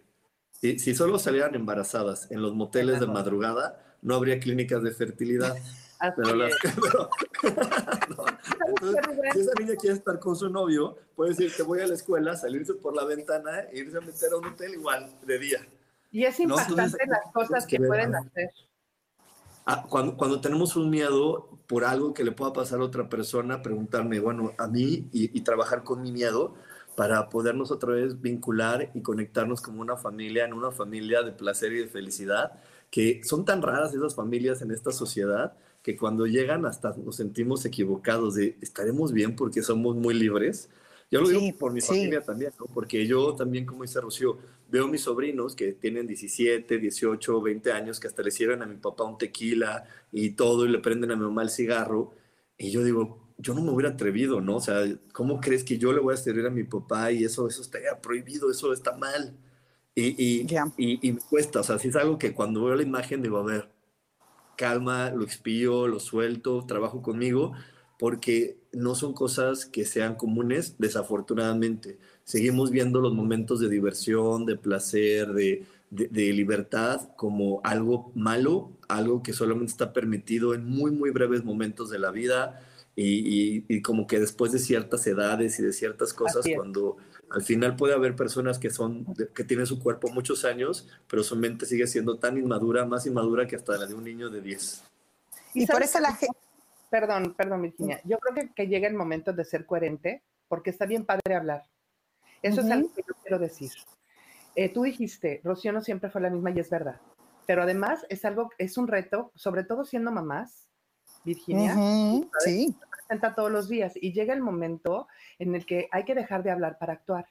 si, si solo salieran embarazadas en los moteles de madrugada, no habría clínicas de fertilidad. [LAUGHS] Pero las, pero- [LAUGHS] no. Entonces, si esa niña quiere estar con su novio, puede decir que voy a la escuela, salirse por la ventana e irse a meter a un hotel igual de día. Y es No, impactante entonces, las cosas que que pueden hacer. Ah, cuando, cuando tenemos un miedo por algo que le pueda pasar a otra persona, preguntarme, bueno, a mí y, y trabajar con mi miedo para podernos otra vez vincular y conectarnos como una familia, en una familia de placer y de felicidad, que son tan raras esas familias en esta sociedad que cuando llegan hasta nos sentimos equivocados de estaremos bien porque somos muy libres. Yo lo Sí, digo por mi sí. familia también, ¿no? porque yo también, como dice Rocío, veo mis sobrinos que tienen 17, 18, 20 años, que hasta le sirven a mi papá un tequila y todo, y le prenden a mi mamá el cigarro, y yo digo, yo no me hubiera atrevido, ¿no? O sea, ¿cómo crees que yo le voy a servir a mi papá y eso, eso estaría prohibido, eso está mal? Y, y, Ya. y, y me cuesta, o sea, sí es algo que cuando veo la imagen digo, a ver, calma, lo expío, lo suelto, trabajo conmigo, porque no son cosas que sean comunes, desafortunadamente. Seguimos viendo los momentos de diversión, de placer, de, de, de libertad como algo malo, algo que solamente está permitido en muy, muy breves momentos de la vida y, y, y como que después de ciertas edades y de ciertas cosas, cuando al final puede haber personas que son que tienen su cuerpo muchos años, pero su mente sigue siendo tan inmadura, más inmadura que hasta la de un niño de 10. Y por sabes eso la gente... Perdón, perdón, Virginia. Yo creo que, que llega el momento de ser coherente, porque está bien padre hablar. Eso es Ujú. algo que yo quiero decir. Eh, tú dijiste, Rocío no siempre fue la misma y es verdad. Pero además es algo, es un reto, sobre todo siendo mamás, Virginia, Ujú, Sí, presenta todos los días y llega el momento en el que hay que dejar de hablar para actuar.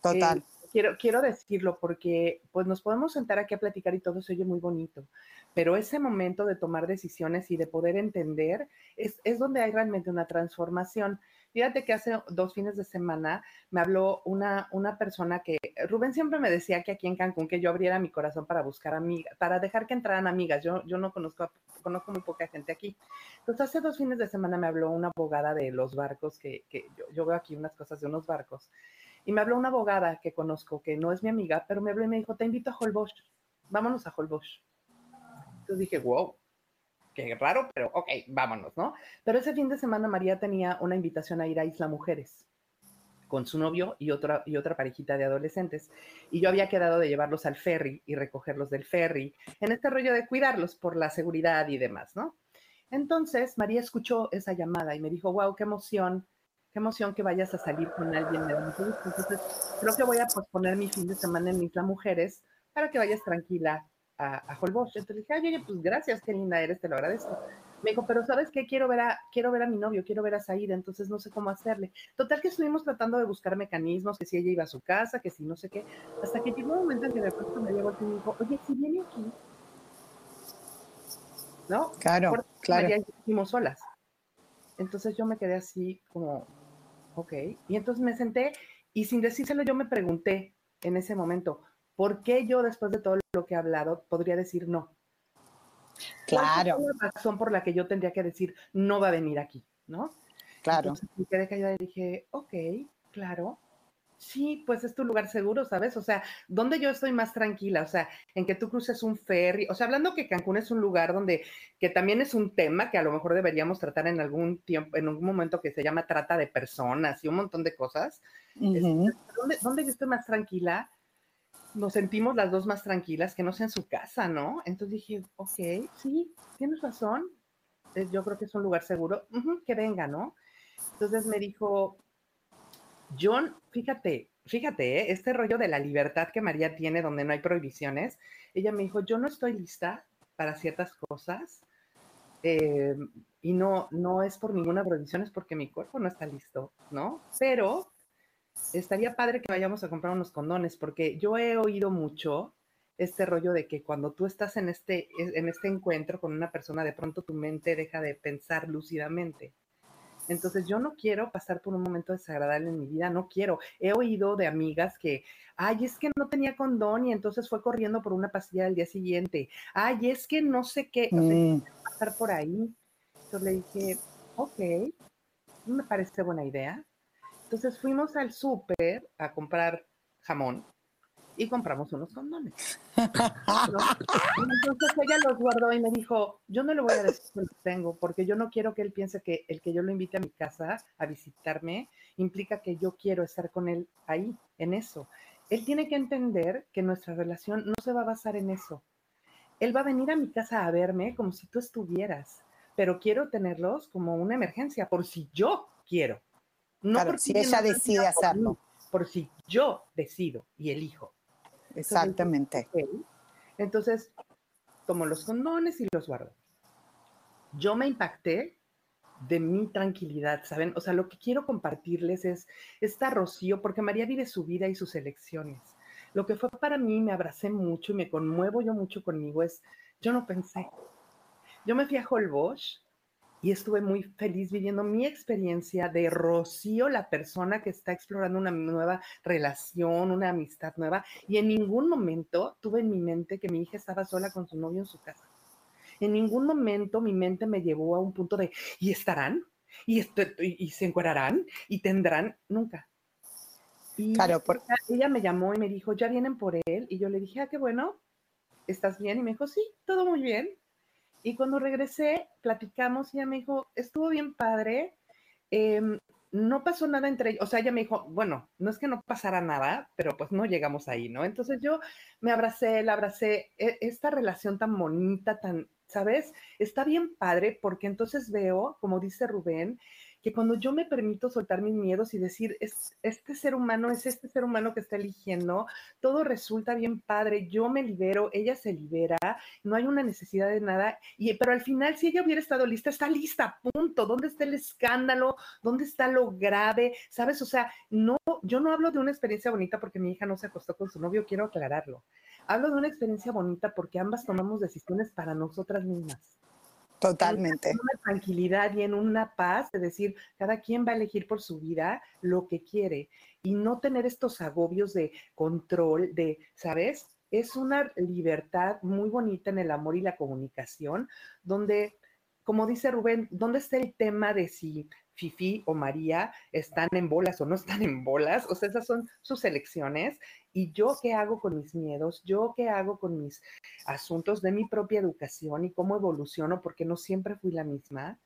total. Eh, quiero, quiero decirlo porque pues nos podemos sentar aquí a platicar y todo se oye muy bonito, pero ese momento de tomar decisiones y de poder entender es, es donde hay realmente una transformación. Fíjate que hace dos fines de semana me habló una, una persona que, Rubén siempre me decía que aquí en Cancún que yo abriera mi corazón para buscar amigas, para dejar que entraran amigas. Yo, yo no conozco, conozco muy poca gente aquí. Entonces hace dos fines de semana me habló una abogada de los barcos, que, que yo, veo aquí unas cosas de unos barcos Y me habló una abogada que conozco, que no es mi amiga, pero me habló y me dijo, te invito a Holbox, vámonos a Holbox. Entonces dije, wow, qué raro, pero ok, vámonos, ¿no? Pero ese fin de semana María tenía una invitación a ir a Isla Mujeres con su novio y otra, y otra parejita de adolescentes. Y yo había quedado de llevarlos al ferry y recogerlos del ferry, en este rollo de cuidarlos por la seguridad y demás, ¿no? Entonces María escuchó esa llamada y me dijo, wow, qué emoción, qué emoción que vayas a salir con alguien de Entonces, creo que voy a posponer mi fin de semana en Isla Mujeres para que vayas tranquila a, a Holbox. Entonces dije, ay, oye, pues gracias, qué linda eres, te lo agradezco. Me dijo, pero ¿sabes qué? Quiero ver a, quiero ver a mi novio, quiero ver a Saida, entonces no sé cómo hacerle. Total que estuvimos tratando de buscar mecanismos, que si ella iba a su casa, que si no sé qué, hasta que llegó un momento en que de pronto me llegó y me dijo, oye, si viene aquí, ¿no? Claro, claro. Ya hicimos solas. Entonces yo me quedé así como, ok. Y entonces me senté y sin decírselo yo me pregunté en ese momento, ¿por qué yo después de todo lo que he hablado podría decir no? Claro. Es la razón por la que yo tendría que decir, no va a venir aquí, ¿no? Claro. Entonces me quedé callada y dije, ok, claro. Sí, pues es tu lugar seguro, ¿sabes? O sea, donde yo estoy más tranquila, o sea, en que tú cruces un ferry, o sea, hablando que Cancún es un lugar donde, que también es un tema que a lo mejor deberíamos tratar en algún tiempo, en algún momento que se llama trata de personas y un montón de cosas. ¿dónde, ¿Dónde yo estoy más tranquila? Nos sentimos las dos más tranquilas que no sea en su casa, ¿no? Entonces dije, ok, sí, tienes razón. Yo creo que es un lugar seguro. que venga, ¿no? Entonces me dijo, John, fíjate, fíjate, ¿eh? este rollo de la libertad que María tiene donde no hay prohibiciones. Ella me dijo, yo no estoy lista para ciertas cosas. Eh, y no, no es por ninguna prohibición, es porque mi cuerpo no está listo, ¿no? Pero estaría padre que vayamos a comprar unos condones, porque yo he oído mucho este rollo de que cuando tú estás en este, en este encuentro con una persona, de pronto tu mente deja de pensar lúcidamente. Entonces yo no quiero pasar por un momento desagradable en mi vida, no quiero. He oído de amigas que, ay, es que no tenía condón y entonces fue corriendo por una pastilla al día siguiente. Ay, es que no sé qué, o mm. pasar por ahí. Entonces le dije, ok, me parece buena idea. Entonces fuimos al súper a comprar jamón y compramos unos condones. Entonces ella los guardó y me dijo, yo no le voy a decir que los tengo porque yo no quiero que él piense que el que yo lo invite a mi casa a visitarme implica que yo quiero estar con él ahí, en eso. Él tiene que entender que nuestra relación no se va a basar en eso. Él va a venir a mi casa a verme como si tú estuvieras, pero quiero tenerlos como una emergencia, por si yo quiero. No claro, si ella decide hacerlo. Por, si yo decido y elijo. Exactamente. Entonces, tomo los condones y los guardo. Yo me impacté de mi tranquilidad, ¿saben? O sea, lo que quiero compartirles es esta Rocío, porque María vive su vida y sus elecciones. Lo que fue para mí, me abracé mucho y me conmuevo yo mucho conmigo, es, yo no pensé. Yo me fui a Holbox y estuve muy feliz viviendo mi experiencia de Rocío, la persona que está explorando una nueva relación, una amistad nueva, y en ningún momento tuve en mi mente que mi hija estaba sola con su novio en su casa. En ningún momento mi mente me llevó a un punto de, ¿y estarán? ¿Y, y, se encuerarán? ¿Y tendrán? Nunca. Y claro, ella me llamó y me dijo, ya vienen por él. Y yo le dije, ah, qué bueno, ¿estás bien? Y me dijo, sí, todo muy bien. Y cuando regresé, platicamos y ella me dijo, estuvo bien padre, em, no pasó nada entre ellos, o sea, ella me dijo, bueno, no es que no pasara nada, pero pues no llegamos ahí, ¿no? Entonces yo me abracé, la abracé, e, esta relación tan bonita, tan, ¿sabes? Está bien padre porque entonces veo, como dice Rubén, que cuando yo me permito soltar mis miedos y decir, es, este ser humano es este ser humano que está eligiendo, todo resulta bien padre, yo me libero, ella se libera, no hay una necesidad de nada, y, pero al final si ella hubiera estado lista, está lista, punto, ¿dónde está el escándalo? ¿Dónde está lo grave? ¿Sabes? O sea, no, yo no hablo de una experiencia bonita porque mi hija no se acostó con su novio, quiero aclararlo. Hablo de una experiencia bonita porque ambas tomamos decisiones para nosotras mismas. Totalmente. En una tranquilidad y en una paz de decir, cada quien va a elegir por su vida lo que quiere y no tener estos agobios de control, de, ¿sabes? Es una libertad muy bonita en el amor y la comunicación, donde, como dice Rubén, ¿dónde está el tema de si Fifi o María están en bolas o no están en bolas, o sea, esas son sus elecciones. Y yo qué hago con mis miedos, yo qué hago con mis asuntos de mi propia educación y cómo evoluciono, porque no siempre fui la misma.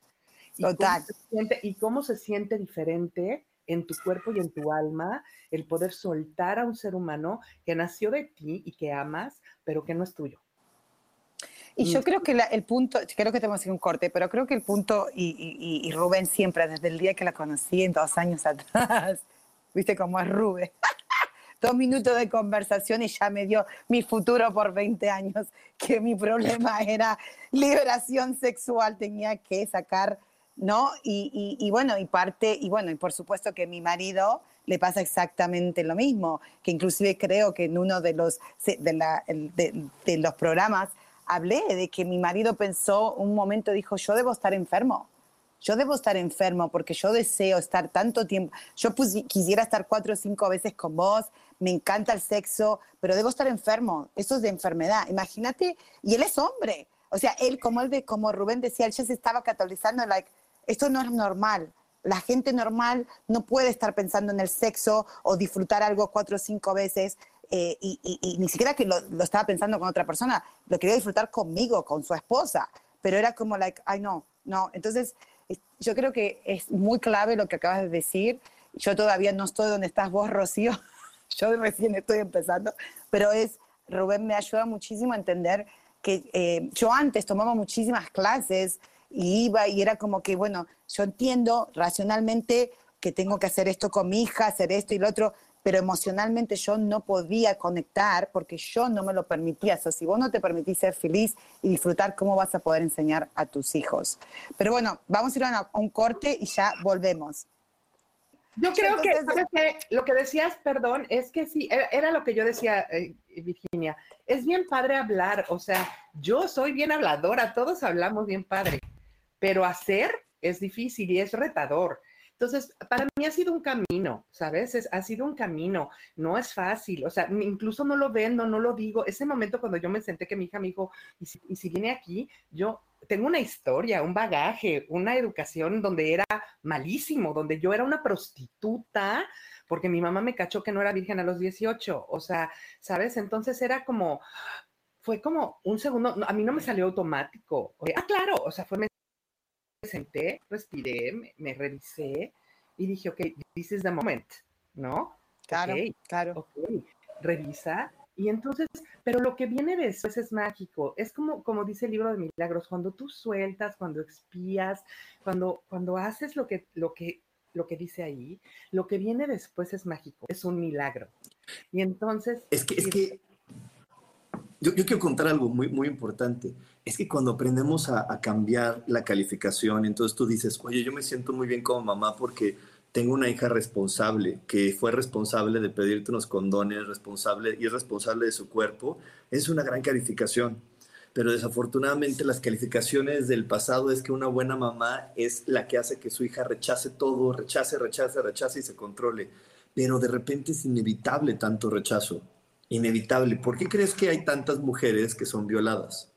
Total. y cómo se siente diferente en tu cuerpo y en tu alma el poder soltar a un ser humano que nació de ti y que amas, pero que no es tuyo. Y yo creo que el punto, creo que tenemos que un corte, pero creo que el punto, y, y, Rubén siempre, desde el día que la conocí, en dos años atrás, [LAUGHS] viste cómo es Rubén, [LAUGHS] dos minutos de conversación y ya me dio mi futuro por 20 años, [LAUGHS] que mi problema era liberación sexual, tenía que sacar, ¿no? Y, y bueno, y parte, y bueno, y por supuesto que mi marido le pasa exactamente lo mismo, que inclusive creo que en uno de los, de, la, de, de los programas, hablé de que mi marido pensó un momento, dijo, yo debo estar enfermo. Yo debo estar enfermo porque yo deseo estar tanto tiempo. Yo quisiera estar cuatro o cinco veces con vos, me encanta el sexo, pero debo estar enfermo. Eso es de enfermedad. Imagínate, y él es hombre. O sea, él, como, él de, como Rubén decía, él ya se estaba catalizando, like, esto no es normal. La gente normal no puede estar pensando en el sexo o disfrutar algo cuatro o cinco veces. Eh, y, ni siquiera que lo, estaba pensando con otra persona, lo quería disfrutar conmigo, con su esposa, pero era como, like, ay, no, no. Entonces, yo creo que es muy clave lo que acabas de decir. Yo todavía no estoy donde estás vos, Rocío. [LAUGHS] yo recién estoy empezando, pero es, Rubén me ayuda muchísimo a entender que eh, yo antes tomaba muchísimas clases y iba y era como que, bueno, yo entiendo racionalmente que tengo que hacer esto con mi hija, hacer esto y lo otro, pero emocionalmente yo no podía conectar porque yo no me lo permitía. O sea, si vos no te permitís ser feliz y disfrutar, ¿cómo vas a poder enseñar a tus hijos? Pero bueno, vamos a ir a, un corte y ya volvemos. Yo creo que, lo que decías, perdón, es que sí, era, lo que yo decía, eh, Virginia, es bien padre hablar, o sea, yo soy bien habladora, todos hablamos bien padre, pero hacer es difícil y es retador. Entonces, para mí ha sido un camino, ¿sabes? ha sido un camino, no es fácil, o sea, incluso no lo vendo, no lo digo. Ese momento cuando yo me senté que mi hija me dijo, ¿y si, viene aquí? Yo tengo una historia, un bagaje, una educación donde era malísimo, donde yo era una prostituta, porque mi mamá me cachó que no era virgen a los 18, o sea, ¿sabes? Entonces era como, fue como un segundo, a mí no me salió automático. Ah, claro, o sea, fue senté, respiré, me, revisé y dije, ok, this is the moment, ¿no? Claro, claro. Ok, revisa. Y entonces, pero lo que viene después es mágico. Es como, como dice el libro de milagros, cuando tú sueltas, cuando expías, cuando, cuando haces lo que, lo que, lo que dice ahí, lo que viene después es mágico, es un milagro. Y entonces... Es que, es que yo, quiero contar algo muy, muy importante. Es que cuando aprendemos a, cambiar la calificación, entonces tú dices, oye, yo me siento muy bien como mamá porque tengo una hija responsable, que fue responsable de pedirte unos condones, responsable y es responsable de su cuerpo, es una gran calificación. Pero desafortunadamente las calificaciones del pasado es que una buena mamá es la que hace que su hija rechace todo, rechace, rechace, rechace y se controle. Pero de repente es inevitable tanto rechazo inevitable. ¿Por qué crees que hay tantas mujeres que son violadas?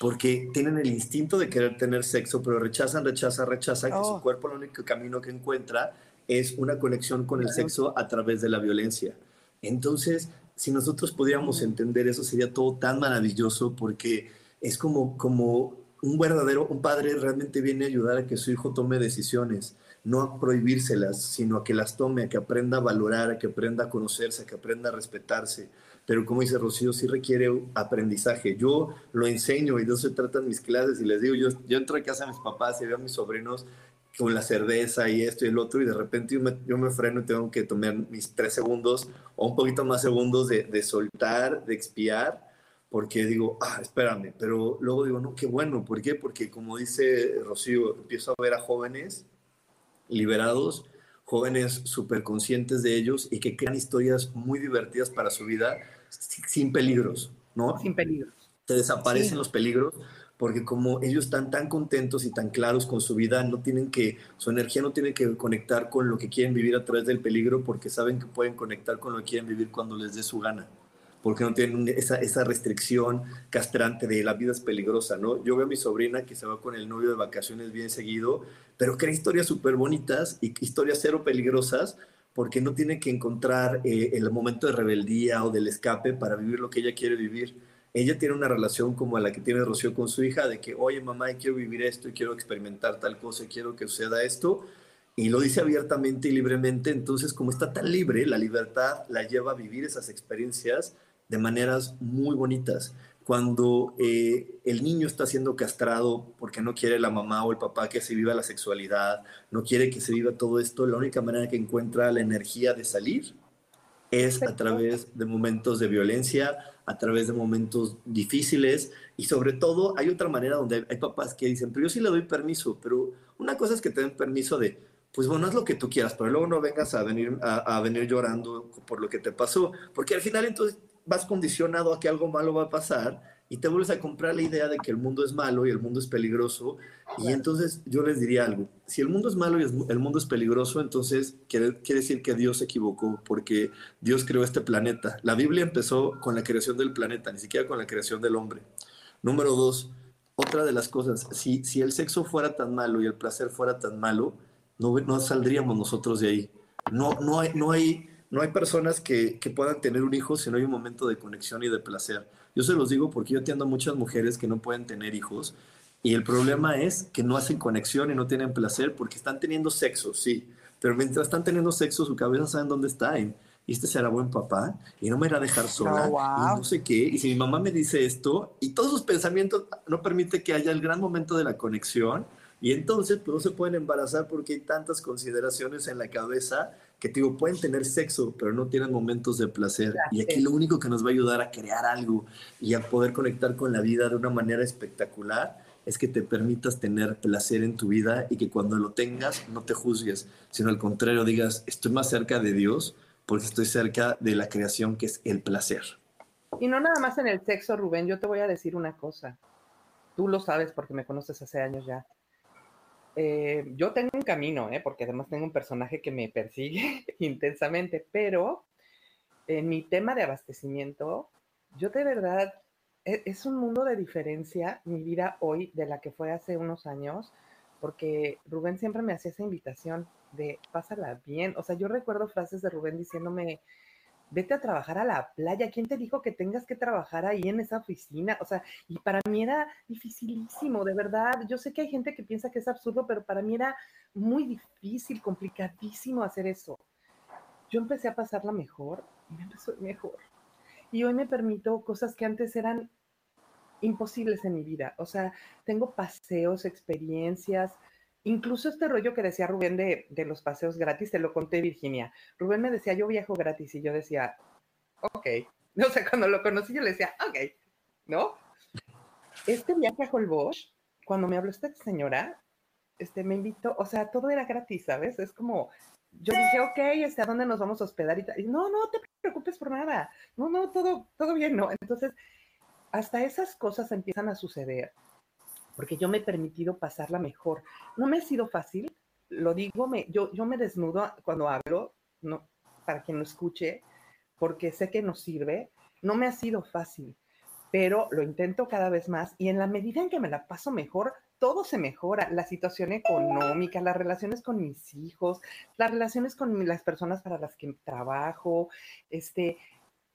Porque tienen el instinto de querer tener sexo, pero rechazan, rechazan, rechazan, que su oh. cuerpo el único camino que encuentra es una conexión con el sexo a través de la violencia. Entonces, si nosotros pudiéramos entender eso, sería todo tan maravilloso porque es como, como un verdadero, un padre realmente viene a ayudar a que su hijo tome decisiones no a prohibírselas, sino a que las tome, a que aprenda a valorar, a que aprenda a conocerse, a que aprenda a respetarse. Pero como dice Rocío, sí requiere aprendizaje. Yo lo enseño y de eso se tratan mis clases y les digo, yo, yo entro a casa de mis papás y veo a mis sobrinos con la cerveza y esto y el otro y de repente yo me, yo me freno y tengo que tomar mis tres segundos o un poquito más segundos de, de soltar, de expiar porque digo, ah, espérame, pero luego digo, no, qué bueno, ¿por qué? Porque como dice Rocío, empiezo a ver a jóvenes liberados, jóvenes súper conscientes de ellos y que crean historias muy divertidas para su vida sin peligros, ¿no? Sin peligros. Se desaparecen los peligros porque como ellos están tan contentos y tan claros con su vida, no tienen que, su energía no tiene que conectar con lo que quieren vivir a través del peligro porque saben que pueden conectar con lo que quieren vivir cuando les dé su gana. Porque no tienen esa, esa restricción castrante de la vida es peligrosa, ¿no? Yo veo a mi sobrina que se va con el novio de vacaciones bien seguido, pero crea historias súper bonitas y historias cero peligrosas, porque no tiene que encontrar eh, el momento de rebeldía o del escape para vivir lo que ella quiere vivir. Ella tiene una relación como la que tiene Rocío con su hija, de que, oye mamá, quiero vivir esto y quiero experimentar tal cosa y quiero que suceda esto, y lo dice abiertamente y libremente, entonces como está tan libre, la libertad la lleva a vivir esas experiencias de maneras muy bonitas. Cuando eh, el niño está siendo castrado porque no quiere la mamá o el papá que se viva la sexualidad, no quiere que se viva todo esto, la única manera que encuentra la energía de salir es a través de momentos de violencia, a través de momentos difíciles y sobre todo hay otra manera donde hay papás que dicen, pero yo sí le doy permiso, pero una cosa es que te den permiso de, pues bueno, haz lo que tú quieras, pero luego no vengas a venir, a, a venir llorando por lo que te pasó, porque al final entonces vas condicionado a que algo malo va a pasar y te vuelves a comprar la idea de que el mundo es malo y el mundo es peligroso. Y entonces yo les diría algo, si el mundo es malo y el mundo es peligroso, entonces quiere, quiere decir que Dios se equivocó porque Dios creó este planeta. La Biblia empezó con la creación del planeta, ni siquiera con la creación del hombre. Número dos, otra de las cosas, si, si el sexo fuera tan malo y el placer fuera tan malo, no, no saldríamos nosotros de ahí. No, no hay... No hay no hay personas que, puedan tener un hijo si no hay un momento de conexión y de placer. Yo se los digo porque yo atiendo a muchas mujeres que no pueden tener hijos y el problema es que no hacen conexión y no tienen placer porque están teniendo sexo, sí, pero mientras están teniendo sexo su cabeza sabe dónde está y, este será buen papá y no me irá a dejar sola y no sé qué. Y si mi mamá me dice esto y todos sus pensamientos no permite que haya el gran momento de la conexión y entonces pues no se pueden embarazar porque hay tantas consideraciones en la cabeza que digo, pueden tener sexo, pero no tienen momentos de placer. Y aquí lo único que nos va a ayudar a crear algo y a poder conectar con la vida de una manera espectacular es que te permitas tener placer en tu vida y que cuando lo tengas no te juzgues, sino al contrario digas, estoy más cerca de Dios porque estoy cerca de la creación que es el placer. Y no nada más en el sexo, Rubén, yo te voy a decir una cosa. Tú lo sabes porque me conoces hace años ya. Eh, yo tengo un camino, ¿eh? porque además tengo un personaje que me persigue [LAUGHS] intensamente, pero en mi tema de abastecimiento, yo de verdad, e, es, un mundo de diferencia mi vida hoy de la que fue hace unos años, porque Rubén siempre me hacía esa invitación de pásala bien. O sea, yo recuerdo frases de Rubén diciéndome, vete a trabajar a la playa. ¿Quién te dijo que tengas que trabajar ahí en esa oficina? O sea, y para mí era dificilísimo, de verdad. Yo sé que hay gente que piensa que es absurdo, pero para mí era muy difícil, complicadísimo hacer eso. Yo empecé a pasarla mejor y me empezó mejor. Y hoy me permito cosas que antes eran imposibles en mi vida. O sea, tengo paseos, experiencias, Incluso este rollo que decía Rubén de, los paseos gratis, te lo conté Virginia. Rubén me decía, yo viajo gratis y yo decía, ok. [LAUGHS] O sea, cuando lo conocí yo le decía, ok, ¿no? Este viaje a Holbox, cuando me habló esta señora, este, me invitó, o sea, todo era gratis, ¿sabes? Es como, yo dije, ok, este, ¿a dónde nos vamos a hospedar? Y, y no, no te preocupes por nada. No, no, todo, todo bien, ¿no? Entonces, hasta esas cosas empiezan a suceder porque yo me he permitido pasarla mejor. No me ha sido fácil, lo digo, me, yo, yo me desnudo cuando hablo, no, para quien lo escuche, porque sé que nos sirve. No me ha sido fácil, pero lo intento cada vez más y en la medida en que me la paso mejor, todo se mejora, la situación económica, las relaciones con mis hijos, las relaciones con las personas para las que trabajo, este,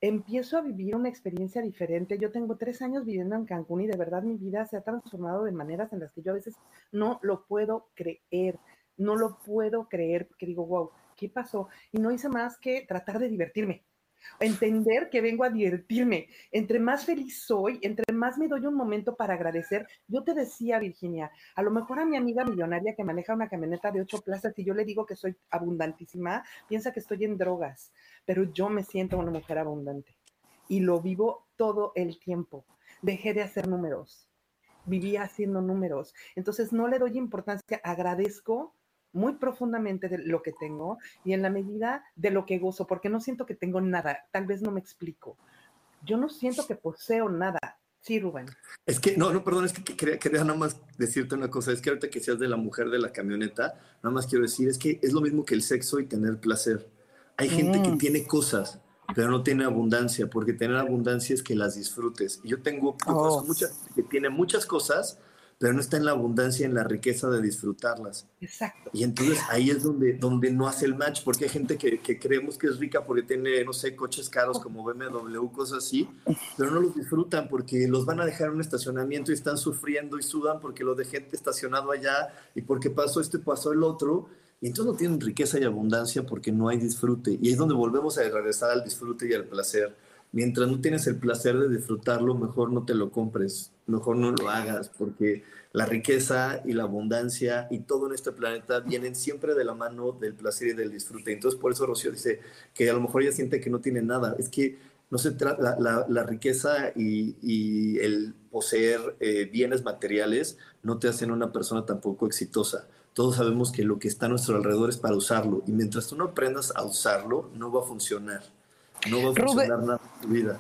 empiezo a vivir una experiencia diferente. Yo tengo tres años viviendo en Cancún y de verdad mi vida se ha transformado de maneras en las que yo a veces no lo puedo creer, no lo puedo creer porque digo, wow, ¿qué pasó? Y no hice más que tratar de divertirme entender que vengo a divertirme. Entre más feliz soy, entre más me doy un momento para agradecer. Yo te decía, Virginia, a lo mejor a mi amiga millonaria que maneja una camioneta de ocho plazas y yo le digo que soy abundantísima, piensa que estoy en drogas, pero yo me siento una mujer abundante y lo vivo todo el tiempo. Dejé de hacer números, vivía haciendo números. Entonces no le doy importancia, agradezco muy profundamente de lo que tengo y en la medida de lo que gozo, porque no siento que tengo nada, tal vez no me explico. Yo no siento que poseo nada. Sí, Rubén. Es que, no, no, perdón, es que quería, quería nada más decirte una cosa, es que ahorita que seas de la mujer de la camioneta, nada más quiero decir, es que es lo mismo que el sexo y tener placer. Hay gente que mm. tiene cosas, pero no tienen abundancia, porque tener abundancia es que las disfrutes. Y yo tengo, yo Oh. mucha que tiene muchas cosas, pero no está en la abundancia, en la riqueza de disfrutarlas. Exacto. Y entonces ahí es donde, donde no hace el match, porque hay gente que, que creemos que es rica porque tiene, no sé, coches caros como BMW, cosas así, pero no los disfrutan porque los van a dejar en un estacionamiento y están sufriendo y sudan porque lo dejé estacionado allá y porque pasó esto y pasó el otro. Y entonces no tienen riqueza y abundancia porque no hay disfrute. Y ahí es donde volvemos a regresar al disfrute y al placer. Mientras no tienes el placer de disfrutarlo, mejor no te lo compres, mejor no lo hagas, porque la riqueza y la abundancia y todo en este planeta vienen siempre de la mano del placer y del disfrute. Entonces, por eso Rocío dice que a lo mejor ella siente que no tiene nada. Es que no se trata, la, la, riqueza y, y, el poseer eh, bienes materiales no te hacen una persona tampoco exitosa. Todos sabemos que lo que está a nuestro alrededor es para usarlo y mientras tú no aprendas a usarlo, no va a funcionar. No va a funcionar Rubén, nada en tu vida.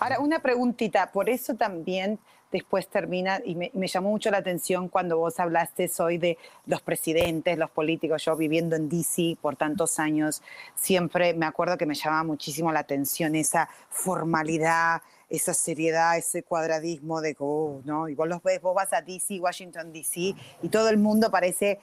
Ahora, una preguntita, por eso también después termina, y me, me, llamó mucho la atención cuando vos hablaste hoy de los presidentes, los políticos, yo viviendo en DC por tantos años, siempre me acuerdo que me llamaba muchísimo la atención esa formalidad, esa seriedad, ese cuadradismo de, oh, ¿no? Y vos los ves, vos vas a DC, Washington DC, y todo el mundo parece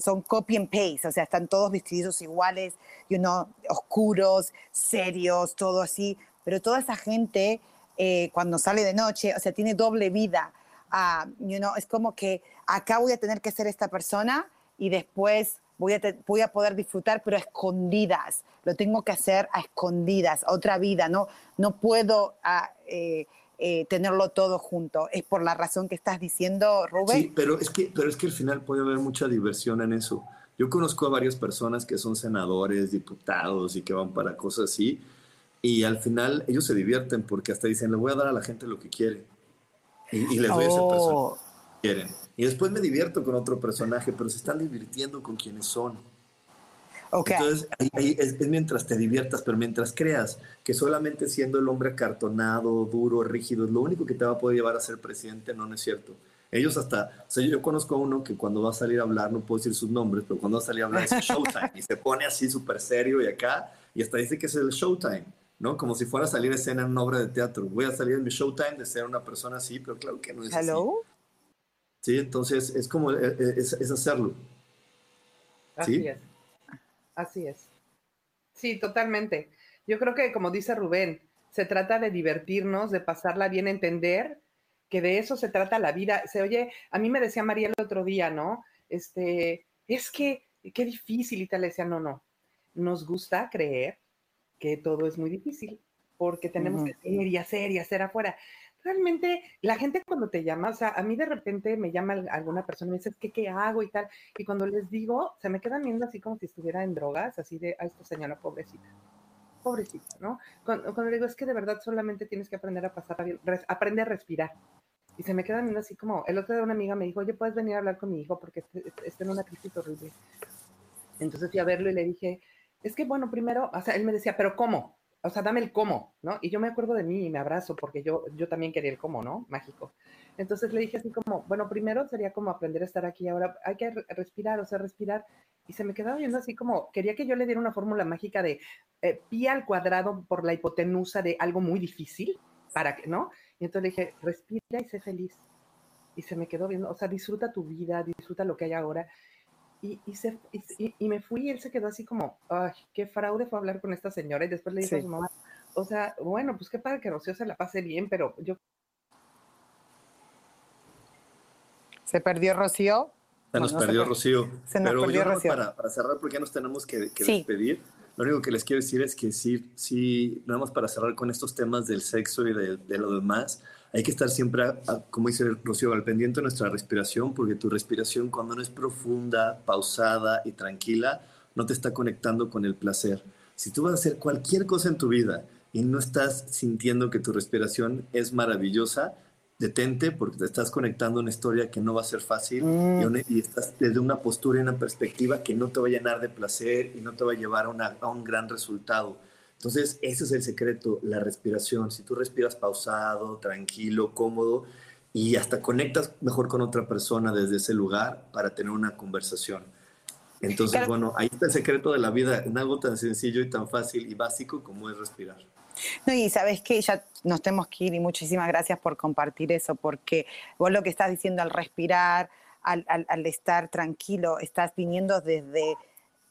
son copy and paste, o sea, están todos vestidos iguales, you know, oscuros, serios, todo así, pero toda esa gente eh, cuando sale de noche, o sea, tiene doble vida, uh, you know, es como que acá voy a tener que ser esta persona y después voy a, voy a poder disfrutar, pero a escondidas, lo tengo que hacer a escondidas, otra vida, no, no puedo... Uh, eh, eh, tenerlo todo junto. ¿Es por la razón que estás diciendo, Rubén? Sí, pero es, que, pero es que al final puede haber mucha diversión en eso. Yo conozco a varias personas que son senadores, diputados y que van para cosas así, y al final ellos se divierten porque hasta dicen, le voy a dar a la gente lo que quiere. Y, y les doy oh. a esa persona que quieren. Y después me divierto con otro personaje, pero se están divirtiendo con quienes son. Okay. Entonces, ahí, ahí es, es, mientras te diviertas, pero mientras creas que solamente siendo el hombre acartonado, duro, rígido, es lo único que te va a poder llevar a ser presidente, no, no es cierto. Ellos hasta, o sea, yo conozco a uno que cuando va a salir a hablar, no puedo decir sus nombres, pero cuando va a salir a hablar es [LAUGHS] Showtime y se pone así súper serio y acá, y hasta dice que es el Showtime, ¿no? Como si fuera a salir a escena en una obra de teatro. Voy a salir en mi Showtime de ser una persona así, pero claro que no es Hello? así. Sí, entonces es como, es, es hacerlo. Así ¿Sí? es. Así es. Sí, totalmente. Yo creo que, como dice Rubén, se trata de divertirnos, de pasarla bien, entender que de eso se trata la vida. Se oye, a mí me decía María el otro día, ¿no? Este, es que, qué difícil y tal. Le decía, no, no. Nos gusta creer que todo es muy difícil porque tenemos uh -huh. que hacer y hacer y hacer afuera. Realmente, la gente cuando te llama, o sea, a mí de repente me llama alguna persona y me dice, ¿qué, ¿qué hago y tal? Y cuando les digo, se me quedan viendo así como si estuviera en drogas, así de, a esta señora pobrecita. Pobrecita, ¿no? Cuando, cuando le digo, es que de verdad solamente tienes que aprender a pasar aprende a respirar. Y se me quedan viendo así como, el otro día una amiga me dijo, oye, puedes venir a hablar con mi hijo porque está en una crisis horrible. Entonces fui a verlo y le dije, es que bueno, primero, o sea, él me decía, pero ¿cómo? O sea, dame el cómo, ¿no? Y yo me acuerdo de mí y me abrazo porque yo, yo también quería el cómo, ¿no? Mágico. Entonces le dije así como, bueno, primero sería como aprender a estar aquí, ahora hay que respirar, o sea, respirar. Y se me quedaba viendo así como, quería que yo le diera una fórmula mágica de eh, pi al cuadrado por la hipotenusa de algo muy difícil, para que, ¿no? Y entonces le dije, respira y sé feliz. Y se me quedó viendo, o sea, disfruta tu vida, disfruta lo que hay ahora. Y, y, se, y, y, me fui y él se quedó así como, ay, qué fraude fue hablar con esta señora. Y después le dije sí. a su mamá, o sea, bueno, pues qué padre que Rocío se la pase bien, pero yo... ¿Se perdió Rocío? Se nos no, perdió se Rocío. Se nos pero perdió yo Rocío. Para, para, cerrar, porque ya nos tenemos que, que sí. despedir, lo único que les quiero decir es que sí, sí, nada para cerrar con estos temas del sexo y de, de lo demás, hay que estar siempre, a, como dice Rocío, al pendiente de nuestra respiración, porque tu respiración cuando no es profunda, pausada y tranquila, no te está conectando con el placer. Si tú vas a hacer cualquier cosa en tu vida y no estás sintiendo que tu respiración es maravillosa, detente porque te estás conectando a una historia que no va a ser fácil mm. y, una, y, estás desde una postura y una perspectiva que no te va a llenar de placer y no te va a llevar a, una, a un gran resultado. Entonces, ese es el secreto, la respiración. Si tú respiras pausado, tranquilo, cómodo y hasta conectas mejor con otra persona desde ese lugar para tener una conversación. Entonces, bueno, ahí está el secreto de la vida, en algo tan sencillo y tan fácil y básico como es respirar. No, y sabes que ya nos tenemos que ir y muchísimas gracias por compartir eso, porque vos lo que estás diciendo al respirar, al, estar tranquilo, estás viniendo desde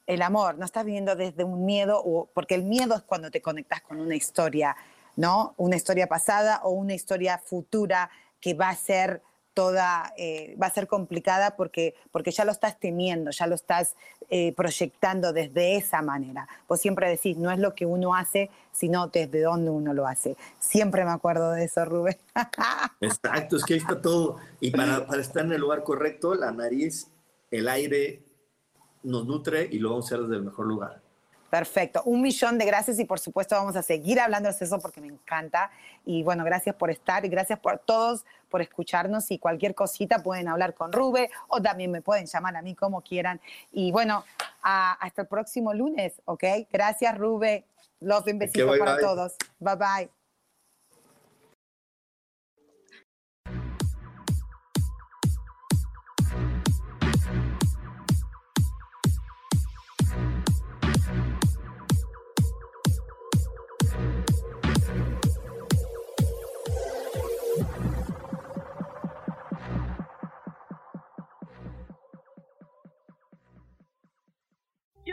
el amor, no estás viniendo desde un miedo, porque el miedo es cuando te conectas con una historia, ¿no? Una historia pasada o una historia futura que va a ser toda, eh, va a ser complicada porque, porque ya lo estás temiendo, ya lo estás eh, proyectando desde esa manera. Vos siempre decís, no es lo que uno hace, sino desde dónde uno lo hace. Siempre me acuerdo de eso, Rubén. [LAUGHS] Exacto, es que ahí está todo. Y para, para estar en el lugar correcto, la nariz, el aire nos nutre y lo vamos a hacer desde el mejor lugar. Perfecto, un millón de gracias y por supuesto vamos a seguir hablando de eso porque me encanta. Y bueno, gracias por estar y gracias por todos por escucharnos y cualquier cosita pueden hablar con Rube o también me pueden llamar a mí como quieran. Y bueno, hasta el próximo lunes, ¿ok? Gracias Rube, los besitos para todos. Bye bye.